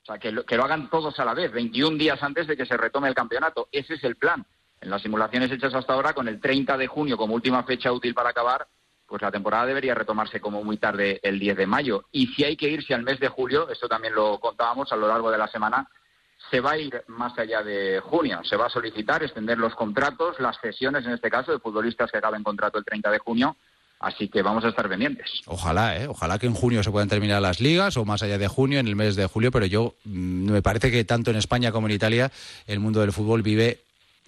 O sea, que lo, que lo hagan todos a la vez, 21 días antes de que se retome el campeonato. Ese es el plan. En las simulaciones hechas hasta ahora, con el 30 de junio como última fecha útil para acabar, pues la temporada debería retomarse como muy tarde el 10 de mayo. Y si hay que irse al mes de julio, esto también lo contábamos a lo largo de la semana, se va a ir más allá de junio. Se va a solicitar extender los contratos, las cesiones, en este caso, de futbolistas que acaben contrato el 30 de junio. Así que vamos a estar pendientes. Ojalá, ¿eh? Ojalá que en junio se puedan terminar las ligas o más allá de junio, en el mes de julio, pero yo mm, me parece que tanto en España como en Italia el mundo del fútbol vive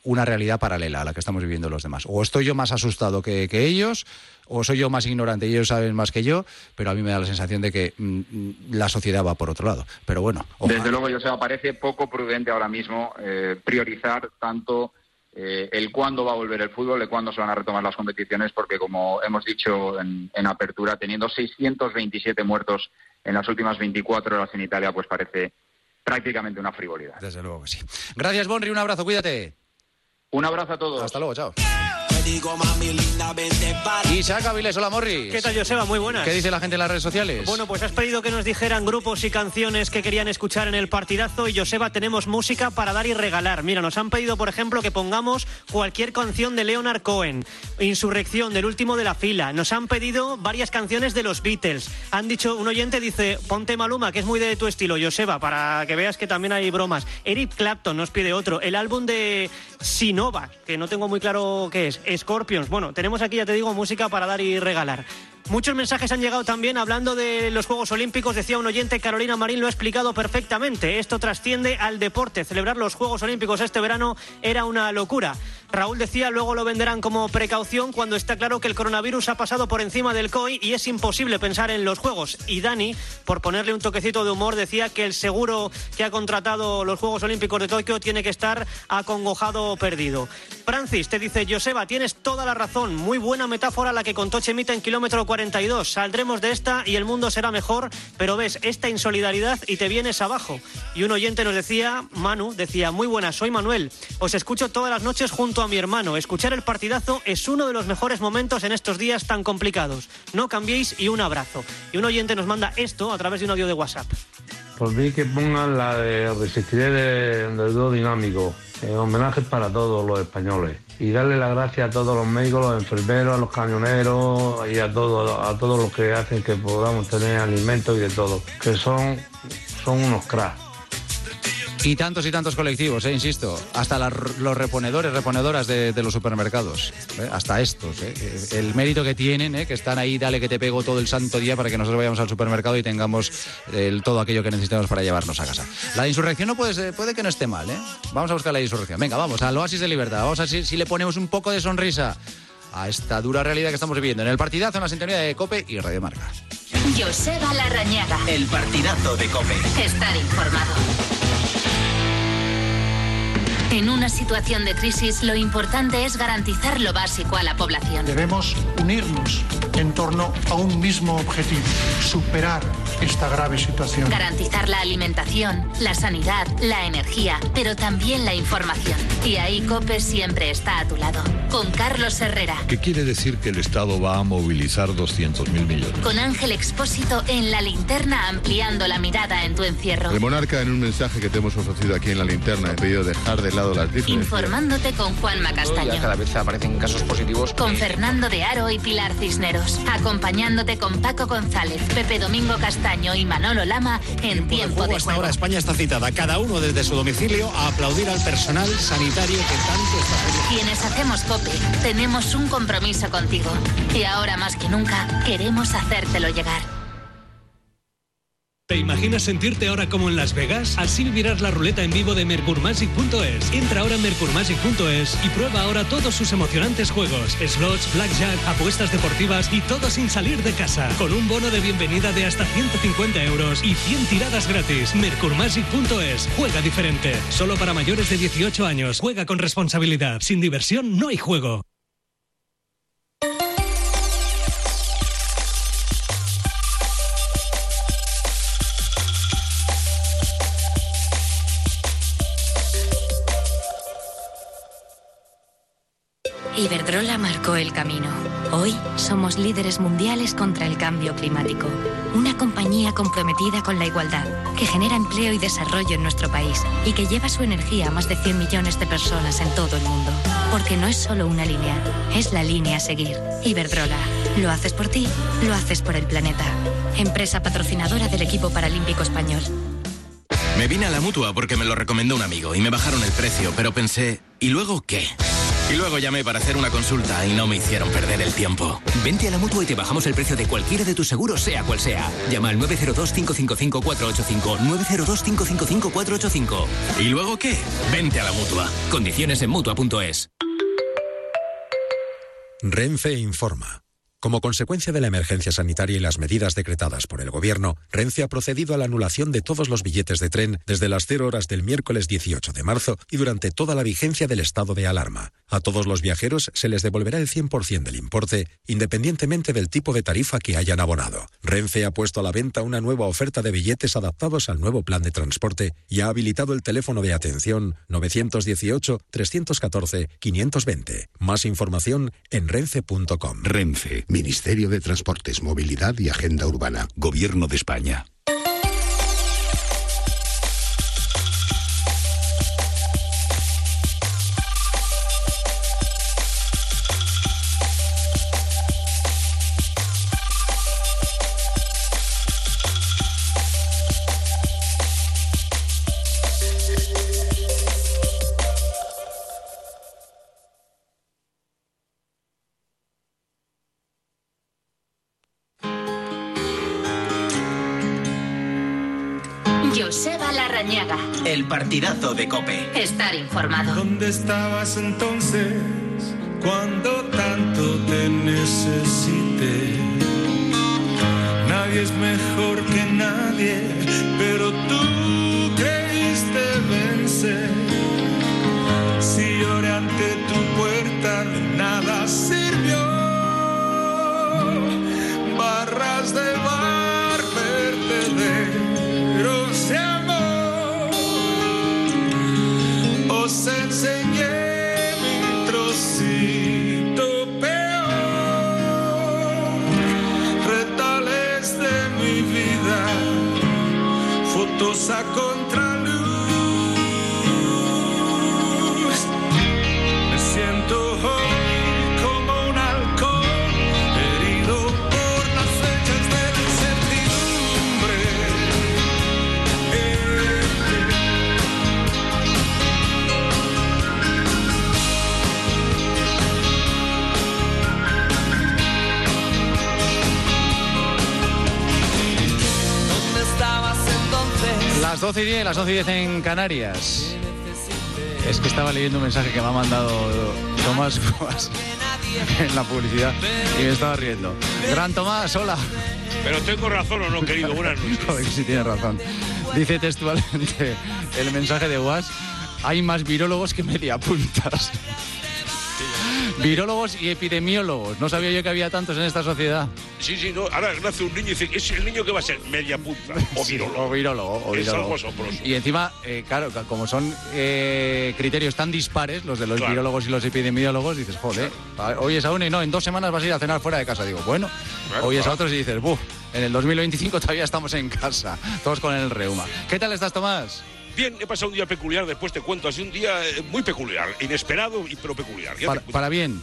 una realidad paralela a la que estamos viviendo los demás. O estoy yo más asustado que, que ellos, o soy yo más ignorante y ellos saben más que yo, pero a mí me da la sensación de que mm, mm, la sociedad va por otro lado. Pero bueno, ojalá. Desde luego, Joseba, parece poco prudente ahora mismo eh, priorizar tanto eh, el cuándo va a volver el fútbol, el cuándo se van a retomar las competiciones, porque como hemos dicho en, en apertura, teniendo 627 muertos en las últimas 24 horas en Italia, pues parece prácticamente una frivolidad. Desde luego que sí. Gracias, Bonri, un abrazo, cuídate. Un abrazo a todos. Hasta luego, chao. Isaac Avilés, hola Morris. ¿Qué tal, Joseba? Muy buenas. ¿Qué dice la gente en las redes sociales? Bueno, pues has pedido que nos dijeran grupos y canciones que querían escuchar en el partidazo y Joseba, tenemos música para dar y regalar. Mira, nos han pedido, por ejemplo, que pongamos cualquier canción de Leonard Cohen, Insurrección, del último de la fila. Nos han pedido varias canciones de los Beatles. Han dicho, un oyente dice, ponte Maluma, que es muy de tu estilo, Joseba, para que veas que también hay bromas. Eric Clapton nos pide otro, el álbum de Sinova, que no tengo muy claro qué es, Scorpions. Bueno, tenemos aquí, ya te digo, música para dar y regalar. Muchos mensajes han llegado también hablando de los Juegos Olímpicos. Decía un oyente, Carolina Marín lo ha explicado perfectamente. Esto trasciende al deporte. Celebrar los Juegos Olímpicos este verano era una locura. Raúl decía, luego lo venderán como precaución cuando está claro que el coronavirus ha pasado por encima del COI y es imposible pensar en los Juegos. Y Dani, por ponerle un toquecito de humor, decía que el seguro que ha contratado los Juegos Olímpicos de Tokio tiene que estar acongojado o perdido. Francis te dice, Joseba, tienes toda la razón. Muy buena metáfora la que contó Chemita en kilómetro 42. Saldremos de esta y el mundo será mejor, pero ves esta insolidaridad y te vienes abajo. Y un oyente nos decía, Manu, decía, muy buenas, soy Manuel. Os escucho todas las noches junto junto a mi hermano. Escuchar el partidazo es uno de los mejores momentos en estos días tan complicados. No cambiéis y un abrazo. Y un oyente nos manda esto a través de un audio de WhatsApp. Por mí que pongan la de resistiré de- del dúo dinámico. En homenaje para todos los españoles. Y darle las gracias a todos los médicos, los enfermeros, a los camioneros y a todos, a todos los que hacen que podamos tener alimentos y de todo. Que son, son unos cracks. Y tantos y tantos colectivos, eh, insisto, hasta los reponedores, reponedoras de, de los supermercados, eh, hasta estos, eh, eh, el mérito que tienen, eh, que están ahí, dale que te pego todo el santo día para que nosotros vayamos al supermercado y tengamos el- todo aquello que necesitamos para llevarnos a casa. La insurrección no puede, ser- puede que no esté mal, ¿eh? Vamos a buscar la insurrección. Venga, vamos al oasis de libertad, vamos a ver si, si le ponemos un poco de sonrisa a esta dura realidad que estamos viviendo en el partidazo, en la sintonía de COPE y Radio Marca. Joseba Larrañaga. El partidazo de Cope. Estar informado. En una situación de crisis, lo importante es garantizar lo básico a la población. Debemos unirnos en torno a un mismo objetivo, superar esta grave situación. Garantizar la alimentación, la sanidad, la energía, pero también la información. Y ahí COPE siempre está a tu lado. Con Carlos Herrera, ¿Qué quiere decir que el Estado va a movilizar 200.000 millones? con Ángel Expósito en la linterna ampliando la mirada en tu encierro. El monarca, en un mensaje que te hemos ofrecido aquí en la linterna, ha pedido dejar de lado las diferencias. Informándote con Juanma Castaño. cada vez aparecen casos positivos. Con Fernando de Aro y Pilar Cisneros. Acompañándote con Paco González, Pepe Domingo Castaño y Manolo Lama en tiempo de Hasta juego. ahora España está citada, cada uno desde su domicilio, a aplaudir al personal sanitario que tanto está haciendo. Quienes hacemos COPE, tenemos un compromiso contigo. Y ahora más que nunca, queremos hacértelo llegar. ¿Te imaginas sentirte ahora como en Las Vegas? Así vivirás la ruleta en vivo de Mercurmagic.es. Entra ahora en Mercurmagic.es y prueba ahora todos sus emocionantes juegos. Slots, blackjack, apuestas deportivas y todo sin salir de casa. Con un bono de bienvenida de hasta 150 euros y 100 tiradas gratis. Mercurmagic.es. Juega diferente. Solo para mayores de 18 años. Juega con responsabilidad. Sin diversión no hay juego. Iberdrola marcó el camino. Hoy somos líderes mundiales contra el cambio climático. Una compañía comprometida con la igualdad, que genera empleo y desarrollo en nuestro país y que lleva su energía a más de 100 millones de personas en todo el mundo. Porque no es solo una línea, es la línea a seguir. Iberdrola. Lo haces por ti, lo haces por el planeta. Empresa patrocinadora del equipo paralímpico español. Me vine a la mutua porque me lo recomendó un amigo y me bajaron el precio, pero pensé, ¿y luego qué? Y luego llamé para hacer una consulta y no me hicieron perder el tiempo. Vente a la mutua y te bajamos el precio de cualquiera de tus seguros, sea cual sea. Llama al 902-555-485. 902-555-485. ¿Y luego qué? Vente a la mutua. Condiciones en mutua.es. Renfe informa. Como consecuencia de la emergencia sanitaria y las medidas decretadas por el Gobierno, Renfe ha procedido a la anulación de todos los billetes de tren desde las 0 horas del miércoles 18 de marzo y durante toda la vigencia del estado de alarma. A todos los viajeros se les devolverá el 100% del importe, independientemente del tipo de tarifa que hayan abonado. Renfe ha puesto a la venta una nueva oferta de billetes adaptados al nuevo plan de transporte y ha habilitado el teléfono de atención 918-314-520. Más información en renfe.com. Renfe, Ministerio de Transportes, Movilidad y Agenda Urbana. Gobierno de España. Larrañaga. El partidazo de Cope. Estar informado. ¿Dónde estabas entonces cuando tanto te necesité? Nadie es mejor que nadie, Las 12 y 10, las 12 y 10 en Canarias. Es que estaba leyendo un mensaje que me ha mandado Tomás Cuevas en la publicidad y me estaba riendo. Gran Tomás, hola. Pero tengo razón o no, querido. Buenas noches. Joder, sí tienes razón. Dice textualmente el mensaje de Was, hay más virólogos que mediapuntas. Virólogos y epidemiólogos. No sabía yo que había tantos en esta sociedad. Sí, sí, no. Ahora nace un niño y dice, es el niño que va a ser media punta. O virólogo. o virólogo, o Es virólogo. algo asombroso. Y encima, eh, claro, como son eh, criterios tan dispares, los de los Claro. virólogos y los epidemiólogos, dices, joder, a- hoy es a uno y no, en dos semanas vas a ir a cenar fuera de casa. Digo, bueno, Claro, hoy es a claro. otros y dices, buf, en el 2025 todavía estamos en casa, todos con el reuma. ¿Qué tal estás, Tomás? Bien, he pasado un día peculiar, después te cuento. Ha sido un día eh, muy peculiar, inesperado, y pero peculiar. Ya Para, te- para bien.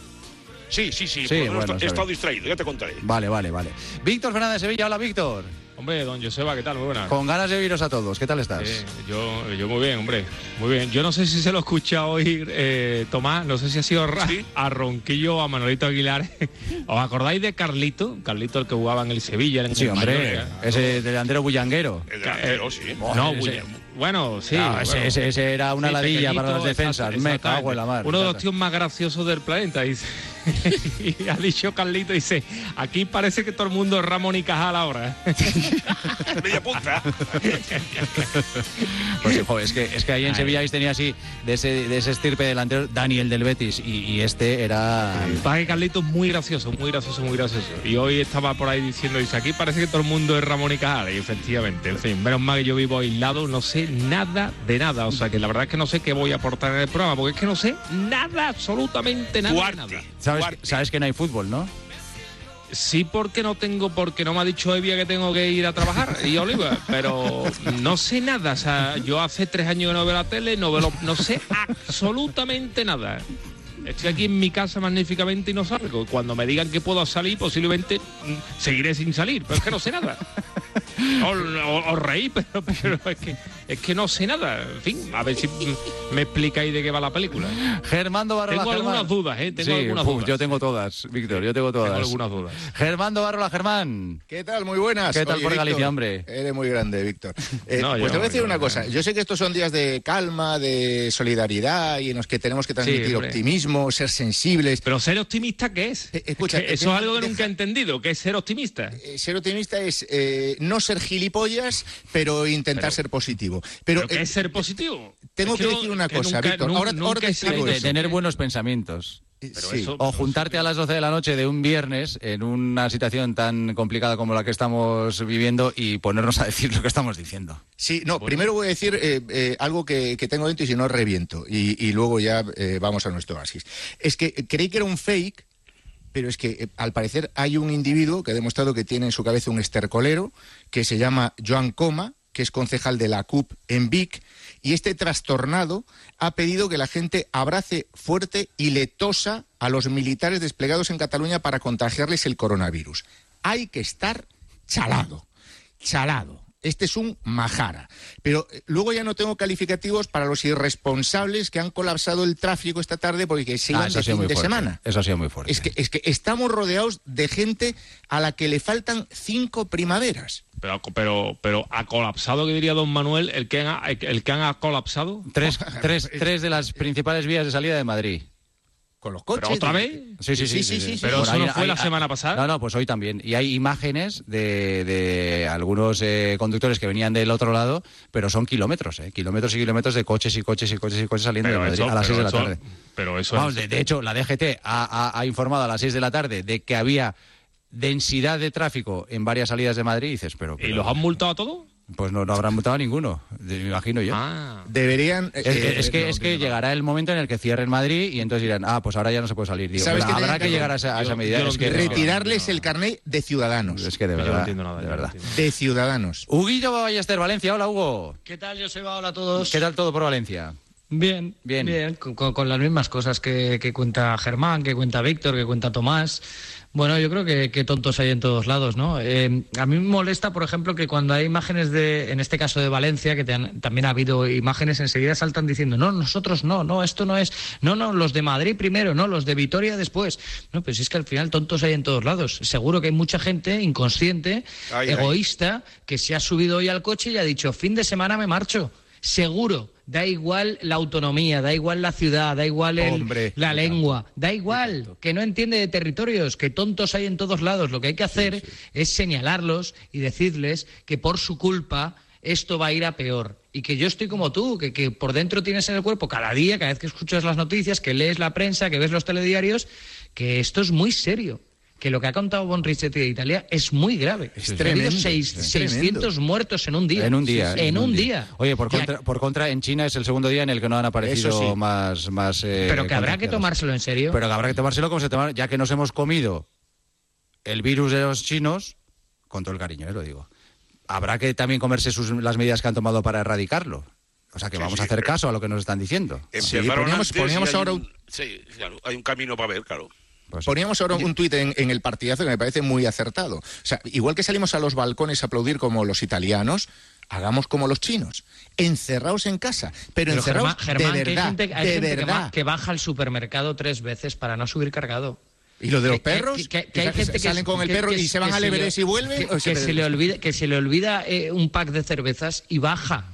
Sí, sí, sí. Sí, por bueno, he está estado distraído, ya te contaré. Vale, vale, vale. Víctor Fernández de Sevilla, hola Víctor. Hombre, don Joseba, ¿qué tal? Muy buenas. Con ganas de viros a todos, ¿qué tal estás? Eh, yo, yo muy bien, hombre. Muy bien. Yo no sé si se lo escucha hoy eh, Tomás, no sé si ha sido ra- a Ronquillo o a Manolito Aguilar. ¿Os acordáis de Carlito? Carlito, el que jugaba en el Sevilla. En Sí, el hombre, ese delantero bullanguero. El delantero, sí. No, ese- Bulla- bueno, sí. Ese- bueno. ese- ese era una Sí, ladilla para las defensas. exacto- Me cago en la mar. Uno de los tíos más graciosos del planeta. Dice, y ha dicho Carlito, dice, aquí parece que todo el mundo es Ramón y Cajal ahora. Media punta. Pues es que, es que ahí en Ay. Sevilla tenía así, de ese, de ese estirpe delantero, Daniel del Betis, y, y este era... Que Carlito es muy gracioso, muy gracioso, muy gracioso. Y hoy estaba por ahí diciendo, dice, aquí parece que todo el mundo es Ramón y Cajal. Y efectivamente, en fin, menos mal que yo vivo aislado, no sé nada de nada. O sea que la verdad es que no sé qué voy a aportar en el programa, porque es que no sé nada, absolutamente nada. de nada. ¿Sabes, sabes que no hay fútbol, ¿no? Sí, porque no tengo, porque no me ha dicho Evia que tengo que ir a trabajar y Oliva, pero no sé nada. O sea, yo hace tres años que no veo la tele, no, veo lo- no sé absolutamente nada. Estoy aquí en mi casa magníficamente y no salgo. Cuando me digan que puedo salir, posiblemente mm, seguiré sin salir, pero es que no sé nada. Os, reí, pero, pero es, que, es que no sé nada. En fin, a ver si me explicáis de qué va la película. Germando Barrola. Tengo Germán. algunas dudas, ¿eh? Tengo Sí, algunas uf, dudas. Yo tengo todas, Víctor, yo tengo todas. Tengo algunas dudas. Germando Barrola, Germán. ¿Qué tal? Muy buenas. ¿Qué tal Oye, por Víctor, Galicia, hombre? Eres muy grande, Víctor. Eh, No, pues yo- te voy a decir yo- una cosa. Yo sé que estos son días de calma, de solidaridad y en los que tenemos que transmitir optimismo, ser sensibles. Pero ser optimista, ¿qué es? escucha, Es que eso es algo que nunca he entendido, que es ser optimista. Eh, Ser optimista es eh, no ser gilipollas, pero intentar ser positivo. Pero, ¿Pero qué eh, es ser positivo? tengo Es que decir una que cosa, nunca- Víctor. Ahora, nunca ahora te de eso. tener buenos pensamientos. sí. eso- o juntarte a las 12 de la noche de un viernes en una situación tan complicada como la que estamos viviendo y ponernos a decir lo que estamos diciendo. Sí, no, primero voy a decir eh, eh, algo que, que tengo dentro y si no reviento. Y, y luego ya eh, vamos a nuestro oasis. Es que eh, creí que era un fake, pero es que eh, al parecer hay un individuo que ha demostrado que tiene en su cabeza un estercolero que se llama Joan Coma, que es concejal de la CUP en Vic. Y este trastornado ha pedido que la gente abrace fuerte y le tosa a los militares desplegados en Cataluña para contagiarles el coronavirus. Hay que estar chalado, chalado. Este es un majara. Pero eh, luego ya no tengo calificativos para los irresponsables que han colapsado el tráfico esta tarde porque se Ah, iban de fin de fuerte. semana. Eso ha sido muy fuerte. Es que, es que estamos rodeados de gente a la que le faltan cinco primaveras. Pero, pero, pero ha colapsado, que diría don Manuel, el que han, el que han colapsado. Tres, tres, tres de las principales vías de salida de Madrid. Con los ¿Pero otra vez? Sí, sí, sí. sí, sí. Pero eso no fue hay- la hay- semana pasada. No, no, pues hoy también. Y hay imágenes de, de algunos eh, conductores que venían del otro lado, pero son kilómetros, ¿eh? Kilómetros y kilómetros de coches y coches y coches y coches saliendo Pero de Madrid eso- a las pero 6 de la eso- tarde. Pero eso Vamos, es- de, de hecho, la DGT ha, ha- ha informado a las 6 de la tarde de que había densidad de tráfico en varias salidas de Madrid y dices, pero... ¿Y los han multado a todos? Pues no, no habrán multado a ninguno, me imagino yo. Deberían. Es, que- eh, es que, no, es que llegará el momento en el que cierren Madrid y entonces dirán, ah, pues ahora ya no se puede salir. Digo, ¿Sabes qué habrá que llegar a esa, a esa medida. es que, retirarles el carnet de ciudadanos. Es que de Yo no verdad. entiendo nada, de yo no verdad. De ciudadanos. Huguillo Ballester, Valencia. Hola, Hugo. ¿Qué tal, Joseba? Hola a todos. ¿Qué tal todo por Valencia? Bien, bien, con, con- con las mismas cosas que, que cuenta Germán, que cuenta Víctor, que cuenta Tomás. Bueno, yo creo que, que tontos hay en todos lados, ¿no? Eh, a mí me molesta, por ejemplo, que cuando hay imágenes de, en este caso de Valencia, que han- también ha habido imágenes, enseguida saltan diciendo, no, nosotros no, no, esto no es, no, no, los de Madrid primero, no, los de Vitoria después. No, pues es que al final tontos hay en todos lados. Seguro que hay mucha gente inconsciente, Ay, ay. egoísta, que se ha subido hoy al coche y ha dicho, fin de semana me marcho. Seguro, da igual la autonomía, da igual la ciudad, da igual el- Hombre, la lengua, da igual, que no entiende de territorios, que tontos hay en todos lados. Lo que hay que hacer es señalarlos y decirles que por su culpa esto va a ir a peor. Y que yo estoy como tú, que, que por dentro tienes en el cuerpo cada día, cada vez que escuchas las noticias, que lees la prensa, que ves los telediarios, que esto es muy serio. Que lo que ha contado Bon Richetti de Italia es muy grave. Es Ha tremendo, habido seis- es 600 muertos en un día. En un día. En un día. Oye, por contra, por contra, en China es el segundo día en el que no han aparecido sí. más, más eh, Pero que habrá que tomárselo en serio. Pero que habrá que tomárselo como se toma, ya que nos hemos comido el virus de los chinos, con todo el cariño, eh, lo digo. Habrá que también comerse sus- las medidas que han tomado para erradicarlo. O sea que vamos a hacer caso a lo que nos están diciendo. Empezaron poníamos- poníamos ahora un- Sí, claro, hay un camino para ver, claro. Poníamos ahora un tuit en, en el partidazo que me parece muy acertado. O sea, igual que salimos a los balcones a aplaudir como los italianos, hagamos como los chinos. Encerraos en casa, pero, Pero encerraos Germán, Germán, de que hay verdad, gente, hay de gente que, verdad. va- que baja al supermercado tres veces para no subir cargado. ¿Y lo de los Que- perros? Que, que Que hay gente que salen con el perro que- y se van al Everest y vuelven, Que, se- que se le olvida, que se le olvida eh, un pack de cervezas y baja.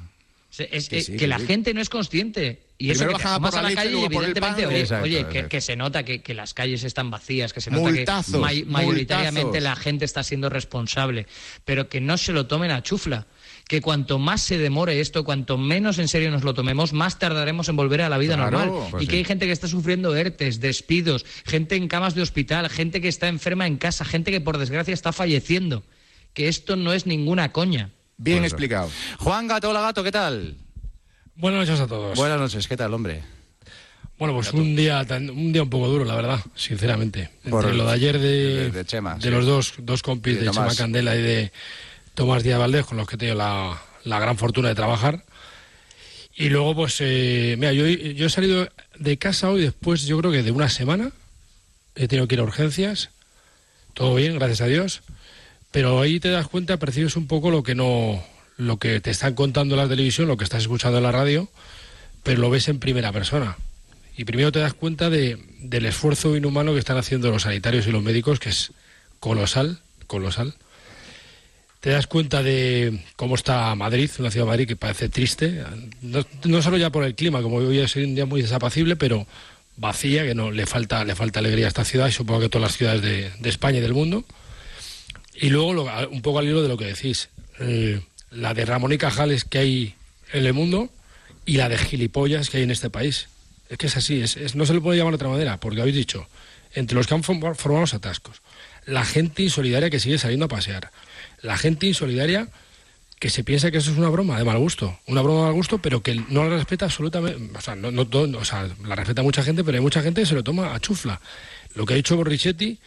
O sea, es, Que eh, sí, que que la sí. gente no es consciente. Y eso que bajaba por a la la leche, calle y luego por el evidentemente, pan. oye, Exacto, oye, que, exacto. que se nota que, que las calles están vacías, que se nota Multazos, que may- mayoritariamente multazos. la gente está siendo responsable, pero que no se lo tomen a chufla. Que cuanto más se demore esto, cuanto menos en serio nos lo tomemos, más tardaremos en volver a la vida Claro, normal. pues y que sí. hay gente que está sufriendo ERTES, despidos, gente en camas de hospital, gente que está enferma en casa, gente que por desgracia está falleciendo. Que esto no es ninguna coña. Bien explicado. Juan Gato, hola Gato, ¿qué tal? Buenas noches a todos. Buenas noches, ¿qué tal, hombre? Bueno, pues un día, tan- un día un poco duro, la verdad, sinceramente. Por- Entre lo de ayer de, de- de Chema, sí. los dos, dos compis De de, Tomás. Chema Candela y de Tomás Díaz Valdés, con los que he tenido la, la gran fortuna de trabajar. Y luego, pues, eh, mira, yo, yo he salido de casa hoy después, yo creo que de una semana. He tenido que ir a urgencias. Todo bien, gracias a Dios. Pero ahí te das cuenta, percibes un poco lo que no, lo que te están contando en la televisión, lo que estás escuchando en la radio, pero lo ves en primera persona. Y primero te das cuenta de, del esfuerzo inhumano que están haciendo los sanitarios y los médicos, que es colosal, colosal. Te das cuenta de cómo está Madrid, una ciudad de Madrid que parece triste, no, solo ya por el clima, como hoy es un día muy desapacible, pero vacía, que no le falta, le falta alegría a esta ciudad y supongo que todas las ciudades de, de España y del mundo. Y luego, lo- un poco al hilo de lo que decís, eh, la de Ramón y Cajales que hay en el mundo y la de gilipollas que hay en este país. Es que es así, es, no se le puede llamar de otra manera, porque habéis dicho, entre los que han form- formado los atascos, la gente insolidaria que sigue saliendo a pasear, la gente insolidaria que se piensa que eso es una broma de mal gusto, una broma de mal gusto, pero que no la respeta absolutamente, o sea, no, no o sea, la respeta mucha gente, pero hay mucha gente que se lo toma a chufla. Lo que ha dicho Borrichetti,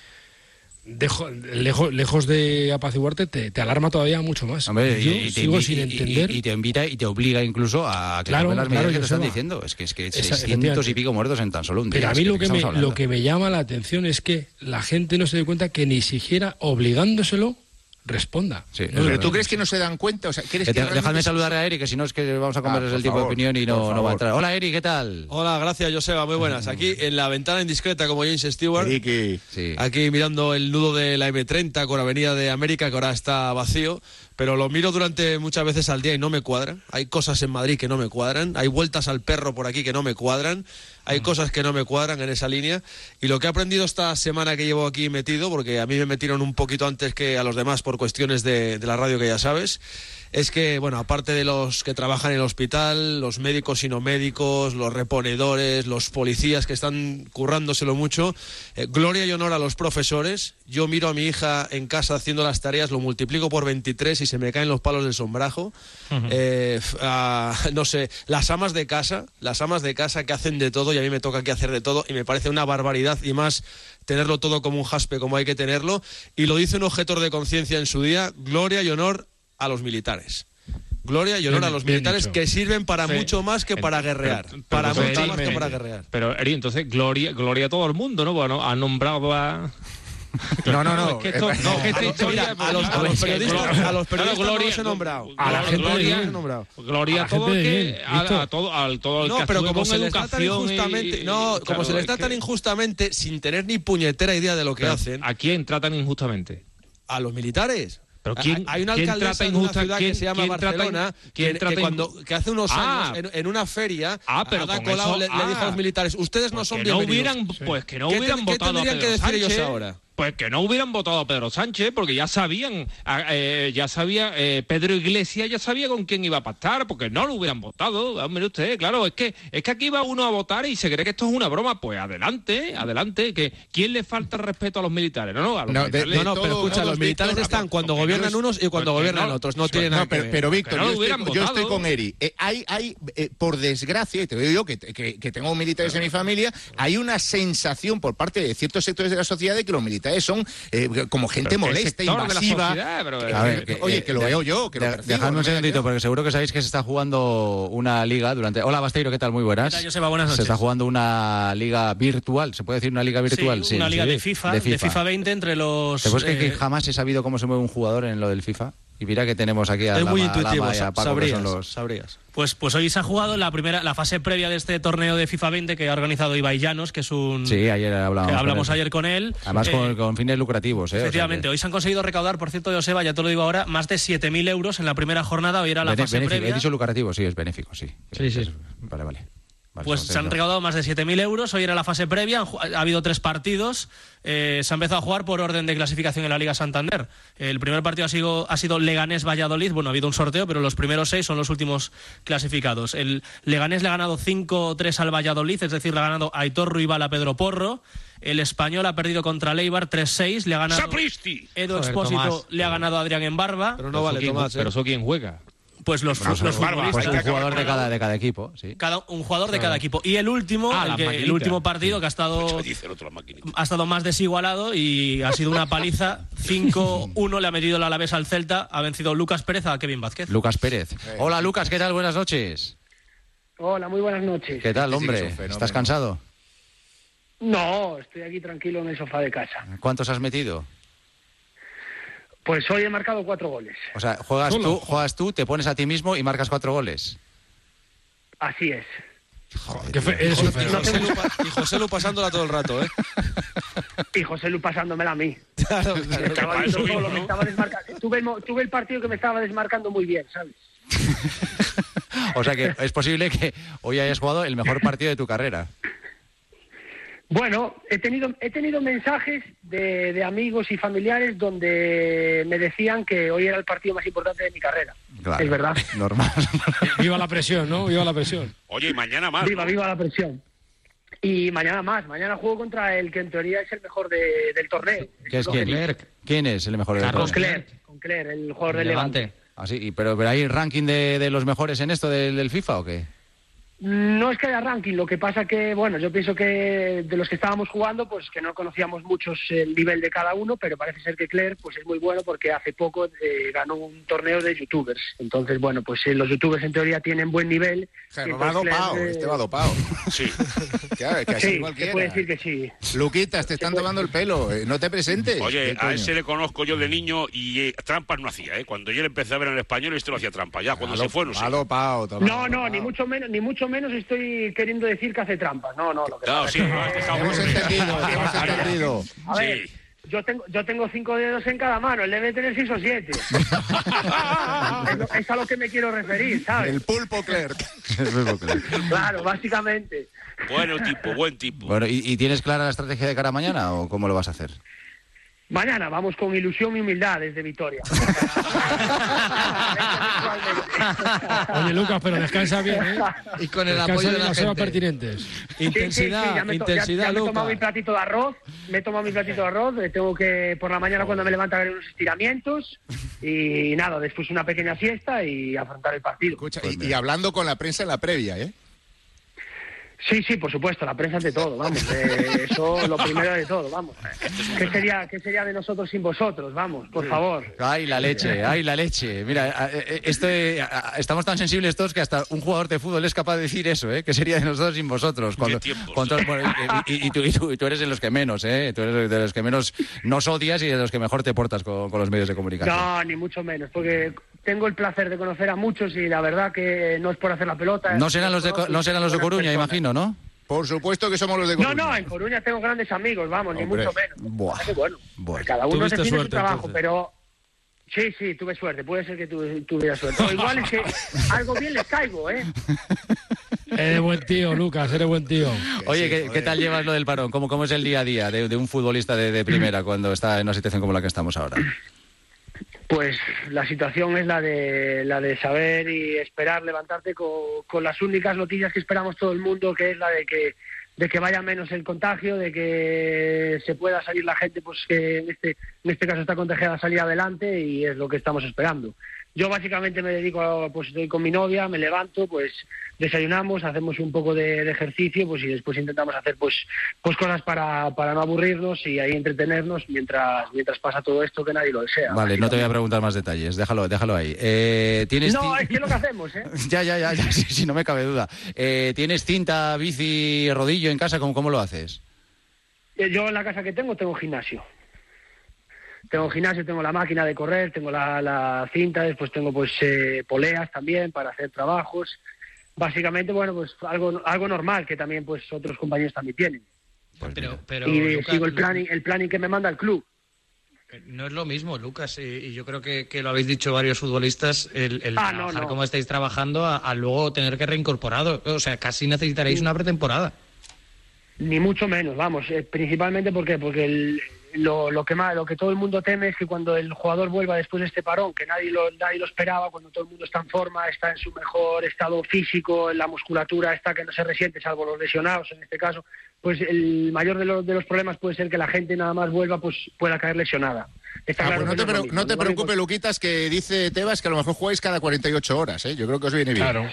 dejo- lejos, lejos de apaciguarte, te, te alarma todavía mucho más. Hombre, Yo y, te sigo invi- sin y- y- entender. Y, te invita y te obliga incluso a que Claro, las claro, medidas que te están diciendo. Es que es que Esa- 600 y pico muertos en tan solo un día. Pero a mí ¿de lo qué que, me, lo que me llama la atención es que la gente no se dé cuenta que ni siquiera obligándoselo responda. Sí, es Pero tú crees que no se dan cuenta, o sea, ¿crees Que que te- dejadme realmente- saludar a Eric, que si no es que vamos a Ah, por el tiempo favor, de opinión y no, no va a entrar. Hola Eric, ¿qué tal? Hola, gracias Joseba, muy buenas. Aquí en la ventana indiscreta como James Stewart. Aquí mirando el nudo de la M30 con Avenida de América que ahora está vacío, pero lo miro durante muchas veces al día y no me cuadran. Hay cosas en Madrid que no me cuadran, hay vueltas al perro por aquí que no me cuadran, hay cosas que no me cuadran en esa línea. Y lo que he aprendido esta semana que llevo aquí metido, porque a mí me metieron un poquito antes que a los demás por cuestiones de, de la radio que ya sabes, es que, bueno, aparte de los que trabajan en el hospital, los médicos y no médicos, los reponedores, los policías que están currándoselo mucho, eh, gloria y honor a los profesores. Yo miro a mi hija en casa haciendo las tareas, lo multiplico por 23 y se me caen los palos del sombrajo. Eh, a- no sé, las amas de casa, las amas de casa que hacen de todo y a mí me toca que hacer de todo y me parece una barbaridad y más tenerlo todo como un jaspe como hay que tenerlo. Y lo dice un objetor de conciencia en su día, gloria y honor a los militares. Gloria y honor Bien- a los militares que sirven para Sí. mucho más que para guerrear. Pero- pero para mucho Eri, más que para guerrear. Pero, Eri, entonces, gloria, gloria a todo el mundo, ¿no? Bueno, ha nombrado a... No, no, no. A los- periodistas- gloria- a los periodistas Claro, no los he nombrado. A la gente Gloria- gloria, nombrado. gloria A todo que... A, todo, al todo el No, que pero como se les trata injustamente, no, como se les es trata tan que- injustamente sin tener ni puñetera idea de lo que Pero, hacen. ¿A quién tratan injustamente? A los militares. Pero quién, hay una quién alcaldesa trata de una ciudad quién, que se llama Barcelona que, que cuando que hace unos Ah. años en, en una feria Ah, pero Ada con Colau eso- le, le dijo a ah. los militares ustedes no Pues son no bienvenidos pues que no ¿Qué hubieran qué votado a tendrían Pedro que decir ellos Sánchez, ahora? Pues que no hubieran votado a Pedro Sánchez, porque ya sabían, eh, ya sabía, eh, Pedro Iglesias ya sabía con quién iba a pactar, porque no lo hubieran votado. Mire usted, claro, es que es que aquí va uno a votar y se cree que esto es una broma. Pues adelante, adelante, que ¿quién le falta respeto a los militares? No, no, a los No, de- no, pero escucha, los militares están cuando gobiernan unos y cuando gobiernan otros, no tiene que nada No, que pero, ver. pero, Víctor, yo, estoy, yo con Eri. Eh, hay, hay eh, por desgracia, y te digo yo que, que, que tengo militares en mi familia, hay una sensación por parte de ciertos sectores de la sociedad de que los militares son eh, como gente Pero ¿qué molesta, de invasiva. sociedad? Pero, Que- eh, a ver, que- oye, que lo de- veo yo, que lo de- percibo, Dejadme un segundito, porque seguro que sabéis que se está jugando una liga durante. Hola, Basteiro, ¿qué tal? Muy buenas. ¿Qué tal, Joseba? Buenas Se está jugando una liga virtual. ¿Se puede decir una liga virtual? Sí, una liga de FIFA, de FIFA, 20 entre los... ¿Te creer que eh, jamás he sabido cómo se mueve un jugador en lo del FIFA? Y mira que tenemos aquí a Lama, muy Lama intuitivo, y a sa- Paco, que son sabrías, los... sabrías. Pues, pues hoy se ha jugado la primera, la fase previa de este torneo de FIFA 20 que ha organizado Ibai Llanos, que es un... Sí, ayer hablamos. con hablamos ayer con él. Además Eh, con, con fines lucrativos, ¿eh? O sea Efectivamente, que- hoy se han conseguido recaudar, por cierto, Joseba, ya te lo digo ahora, más de 7.000 euros en la primera jornada. Hoy era la bene- fase benéfico. previa. He dicho lucrativo, sí, es benéfico, sí. Sí, sí. Vale, vale. Vale, Pues se han recaudado más de 7.000 euros. Hoy era la fase previa. Ha habido tres partidos. Eh, se ha empezado a jugar por orden de clasificación en la Liga Santander. El primer partido ha sido, ha sido Leganés-Valladolid. Bueno, ha habido un sorteo, pero los primeros seis son los últimos clasificados. El Leganés le ha ganado 5-3 al Valladolid, es decir, le ha ganado Aitor Ruibal a Pedro Porro. El Español ha perdido contra Leibar 3-6. Le ha ganado ¡Sapristi! Edo Joder, Expósito, Tomás. le ha ganado a Adrián en Barba. Pero Pero eso quién- Pero eso quién juega. Pues los, Pues los un- futbolistas. pues un jugador de cada, de cada equipo, sí. Cada, un jugador de cada equipo. Y el último, Ah, el, que- último partido que ha estado, Dice el otro, la maquinita. ha estado más desigualado y ha sido una paliza. 5-1 le ha metido el Alavés al Celta. Ha vencido Lucas Pérez a Kevin Vázquez. Lucas Pérez. Hola, Lucas, ¿qué tal? Buenas noches. Hola, muy buenas noches. ¿Qué tal, hombre? ¿Estás cansado? No, estoy aquí tranquilo en el sofá de casa. ¿Cuántos has metido? Pues hoy he marcado cuatro goles. O sea, juegas Solo. tú, juegas tú, te pones a ti mismo y marcas cuatro goles. Así es. Eres un Y fenómeno. José Lu y José Lu pasándola todo el rato, ¿eh? Y José Lu pasándomela a mí. Claro, Estaba Que para viendo eso todo vino, lo que ¿no? estaba desmarcando. Tuve, el mo- tuve el partido que me estaba desmarcando muy bien, ¿sabes? O sea que es posible que hoy hayas jugado el mejor partido de tu carrera. Bueno, he tenido, he tenido mensajes de, de amigos y familiares donde me decían que hoy era el partido más importante de mi carrera. Claro. Es verdad. Normal. Viva la presión, ¿no? Viva la presión. Oye, y mañana más. Viva, ¿no? viva la presión. Y mañana más. Mañana juego contra el que en teoría es el mejor de- del torneo. ¿Qué es quién? ¿Quién es el mejor del Con torneo? Claire, con Claire, el jugador del Levante. Ah, sí, y- pero, pero hay ranking de, de los mejores en esto del, del FIFA o qué? No es que haya ranking, lo que pasa que, bueno, yo pienso que de los que estábamos jugando, pues que no conocíamos muchos el nivel de cada uno, pero parece ser que Claire pues es muy bueno porque hace poco eh, ganó un torneo de youtubers. Entonces, bueno, pues eh, los youtubers en teoría tienen buen nivel. Pero y va dopado, eh, este va dopado. Sí. Claro, que así Sí, se cualquiera. puede decir que sí. Luquitas, te están tomando el pelo. eh, No te presentes. Oye, ¿Qué a ese le conozco yo de niño y eh, trampas no hacía, ¿eh? Cuando yo le empecé a ver en el español, este lo hacía trampa. Ya, cuando se fue, no sé. va dopado, No, no, ni mucho menos, ni mucho menos estoy queriendo decir que hace trampas. No, no, lo que Claro, pasa sí, es que- Hemos entendido, hemos entendido. A ver, Sí. yo tengo, yo tengo cinco dedos en cada mano, él debe tener seis o siete. es, lo- es a lo que me quiero referir, ¿sabes? El pulpo Clerk. Claro, básicamente. Bueno tipo, buen tipo. Bueno, ¿y, y tienes clara la estrategia de cara a mañana o cómo lo vas a hacer? Mañana vamos con ilusión y humildad desde Vitoria. Oye, Lucas, pero descansa bien, ¿eh? Y con el Descansa apoyo de la las gente. pertinentes. Intensidad, Sí, sí, sí, ya me ya- intensidad, me he tomado Lucas. mi platito de arroz, me he tomado mi platito de arroz, eh, tengo que por la mañana cuando me levanto a ver unos estiramientos y nada, después una pequeña siesta y afrontar el partido. y, y hablando con la prensa en la previa, ¿eh? Sí, sí, por supuesto, la prensa ante todo, vamos, eh, eso lo primero de todo, vamos. ¿Qué sería, ¿Qué sería de nosotros sin vosotros? Vamos, por favor. Ay, la leche, ay, la leche. Mira, a- eh, este, estamos tan sensibles todos que hasta un jugador de fútbol es capaz de decir eso, ¿eh? Que sería de nosotros sin vosotros. Cuando, cuando- bueno, y, y- y tú, y tú- y tú eres de los que menos, ¿eh? Tú eres de los que menos nos odias y de los que mejor te portas con, con los medios de comunicación. No, ni mucho menos, porque tengo el placer de conocer a muchos y la verdad que no es por hacer la pelota. No es serán los de, no serán los de Coruña, personas. ¿No? Por supuesto que somos los de No, Coruña. no, en Coruña tengo grandes amigos, vamos, ni mucho menos. Buah. Bueno, Bueno. cada uno Tuviste define su suerte, trabajo, entonces. pero sí, sí, tuve suerte, puede ser que tu- tuviera suerte. O igual es que algo bien les caigo, ¿eh? Eres buen tío, Lucas, eres buen tío. Oye, ¿qué, qué tal llevas lo del parón? ¿Cómo, cómo es el día a día de, de un futbolista de, de primera cuando está en una situación como la que estamos ahora? Pues la situación es la de la de saber y esperar levantarte con, con las únicas noticias que esperamos todo el mundo, que es la de que de que vaya menos el contagio, de que se pueda salir la gente, pues que en este en este caso está contagiada salir adelante y es lo que estamos esperando. Yo básicamente me dedico, a, pues estoy con mi novia, me levanto, pues desayunamos, hacemos un poco de, de ejercicio, pues y después intentamos hacer pues pues cosas para, para no aburrirnos y ahí entretenernos mientras mientras pasa todo esto que nadie lo desea. Vale, no te voy a preguntar más detalles, déjalo, déjalo ahí. Eh, ¿tienes No, es que es lo que hacemos, ¿eh? Ya, ya, ya, ya, sí, sí, no me cabe duda. Eh, ¿Tienes cinta, bici, rodillo en casa? ¿Cómo, cómo lo haces? Eh, Yo en la casa que tengo tengo gimnasio. Tengo gimnasio, tengo la máquina de correr, tengo la, la cinta, después tengo pues eh, poleas también para hacer trabajos. Básicamente, bueno, pues algo algo normal que también pues otros compañeros también tienen. Pero, pero y Lucas, sigo el planning, el planning que me manda el club. No es lo mismo, Lucas, y, y yo creo que, que lo habéis dicho varios futbolistas, el, el Ah, no, trabajar no. como estáis trabajando a, a luego tener que reincorporado. O sea, casi necesitaréis una pretemporada. Ni mucho menos, vamos, eh, principalmente porque porque el- lo, lo que más, lo que todo el mundo teme es que cuando el jugador vuelva después de este parón, que nadie lo, nadie lo esperaba, cuando todo el mundo está en forma, está en su mejor estado físico, la musculatura está que no se resiente, salvo los lesionados en este caso, pues el mayor de los, de los problemas puede ser que la gente nada más vuelva, pues pueda caer lesionada. Está Ah, claro pues no te, no te mismo. preocupes, Luquitas, que dice Tebas que a lo mejor jugáis cada 48 horas, ¿eh? Yo creo que os viene bien. Claro.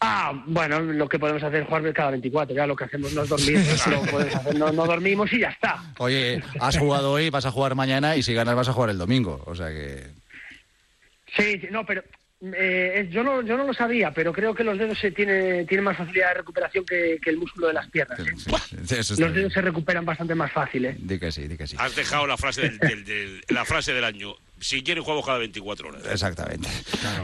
Ah, bueno, lo que podemos hacer es jugar cada 24, ya lo que hacemos no es dormir, hacer, no, no dormimos y ya está. Oye, has jugado hoy, vas a jugar mañana y si ganas vas a jugar el domingo. O sea que... Sí, sí, no, pero eh, yo no yo no lo sabía, pero creo que los dedos se tiene, tienen más facilidad de recuperación que, que el músculo de las piernas. ¿eh? Los dedos se recuperan bastante más fácil, ¿eh? Di que sí, di que sí. Has dejado la frase del, del- del- la frase del año. Si quieres, jugamos cada 24 horas. Exactamente.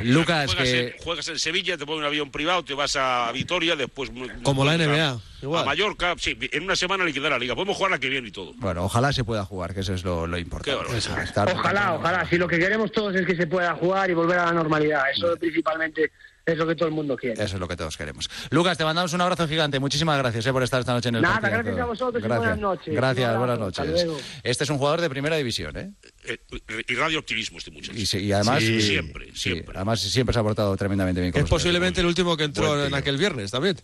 Lucas, juegas, que... en, juegas en Sevilla, te ponen un avión privado, te vas a Vitoria, después... Como la a- NBA, igual. A Mallorca, sí, en una semana liquidar la liga. Podemos jugar la que viene y todo. Bueno, ojalá se pueda jugar, que eso es lo, lo importante. Estar- Ojalá, ojalá. Si lo que queremos todos es que se pueda jugar y volver a la normalidad. Eso principalmente es lo que todo el mundo quiere. Eso es lo que todos queremos. Lucas, te mandamos un abrazo gigante. Muchísimas gracias eh, por estar esta noche en el Nada, partidazo. gracias a vosotros y Gracias. buenas noches. Gracias, buenas noches. hasta luego. Este es un jugador de primera división, ¿eh? Eh, y radio optimismo este muchacho. Y, y además... Sí, siempre, sí, siempre. además siempre se ha portado tremendamente bien con Es posiblemente el último que entró en aquel viernes también.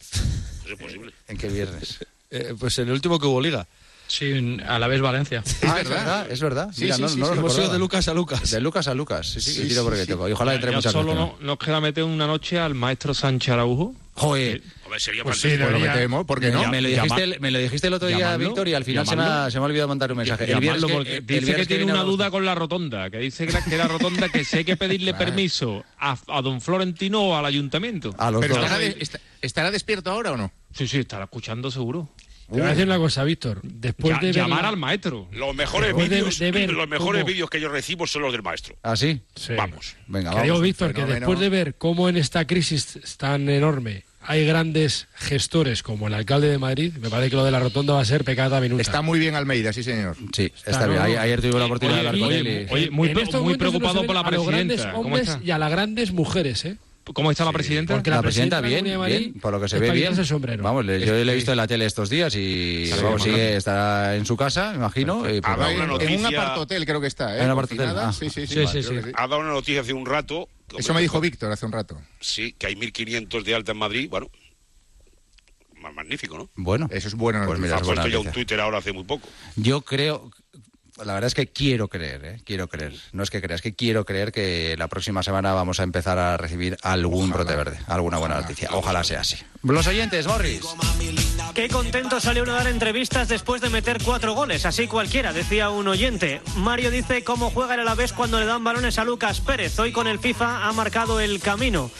Es posible. ¿En qué viernes? Eh, pues en el último que hubo liga. Sí, a la vez Valencia. Ah, es verdad, es verdad. Sí, Mira, sí, no, sí, no sí, lo hemos recordaba. de Lucas a Lucas. De Lucas a Lucas, sí, sí, tiro porque sí. toco. Y ojalá entre muchas solo no- nos queda meter una noche al maestro Sánchez Araujo. Joder, Hombre, sería Pues sí. Pues lo debería. metemos, ¿por qué me, no? me lo dijiste, el- me lo dijiste el otro día, Víctor, y al final se me, ha, se me ha olvidado mandar un mensaje. El Llamarlo viernes que- porque el dice que tiene una duda con la rotonda, que dice que la, que la rotonda que si hay que pedirle permiso a, a don Florentino o al ayuntamiento. A los Pero dos. estará, de- est- ¿estará despierto ahora o no? Sí, sí, estará escuchando seguro. Te voy a decir una cosa, Víctor. Después Ya- de ver llamar la- al maestro. Los mejores de- vídeos de ver los mejores cómo- vídeos que yo recibo son los del maestro. ¿Ah, sí? Sí. Vamos. Venga, vamos. digo, Víctor, que después de ver cómo en esta crisis tan enorme hay grandes gestores como el alcalde de Madrid, me parece que lo de la rotonda va a ser pecata minuta. Está muy bien Almeida, sí, señor. Sí, está, bien. Ayer, ayer tuve la oportunidad de hablar con él. y- oye, muy En pre- estos muy preocupado no se por la ven a los presidenta. grandes ¿Cómo hombres está? y a las grandes mujeres, ¿eh? ¿Cómo está la presidenta? la, presidenta, bien, bien, por lo que se ve bien. El sombrero. Vamos, yo le he visto en la tele estos días y vamos, sigue, está en su casa, me imagino. Y, ha dado una noticia... En un apartotel creo que está, ¿eh? En un apartotel, ah. sí, sí, sí, sí, sí, sí. Ha dado una noticia hace un rato. Eso me dijo Víctor hace un rato. Sí, que hay 1.500 de alta en Madrid, bueno, magnífico, ¿no? Bueno. Eso es bueno. Pues mira, ha puesto ya un Twitter ahora hace muy poco. Yo creo, la verdad es que quiero creer, ¿eh? quiero creer. No es que creas, que quiero creer que la próxima semana vamos a empezar a recibir algún brote verde, alguna buena noticia. Ojalá sea así. Los oyentes, Morris. Qué contento salió uno a dar entrevistas después de meter cuatro goles, así cualquiera, decía un oyente. Mario dice cómo juega el Alavés cuando le dan balones a Lucas Pérez. Hoy con el FIFA ha marcado el camino.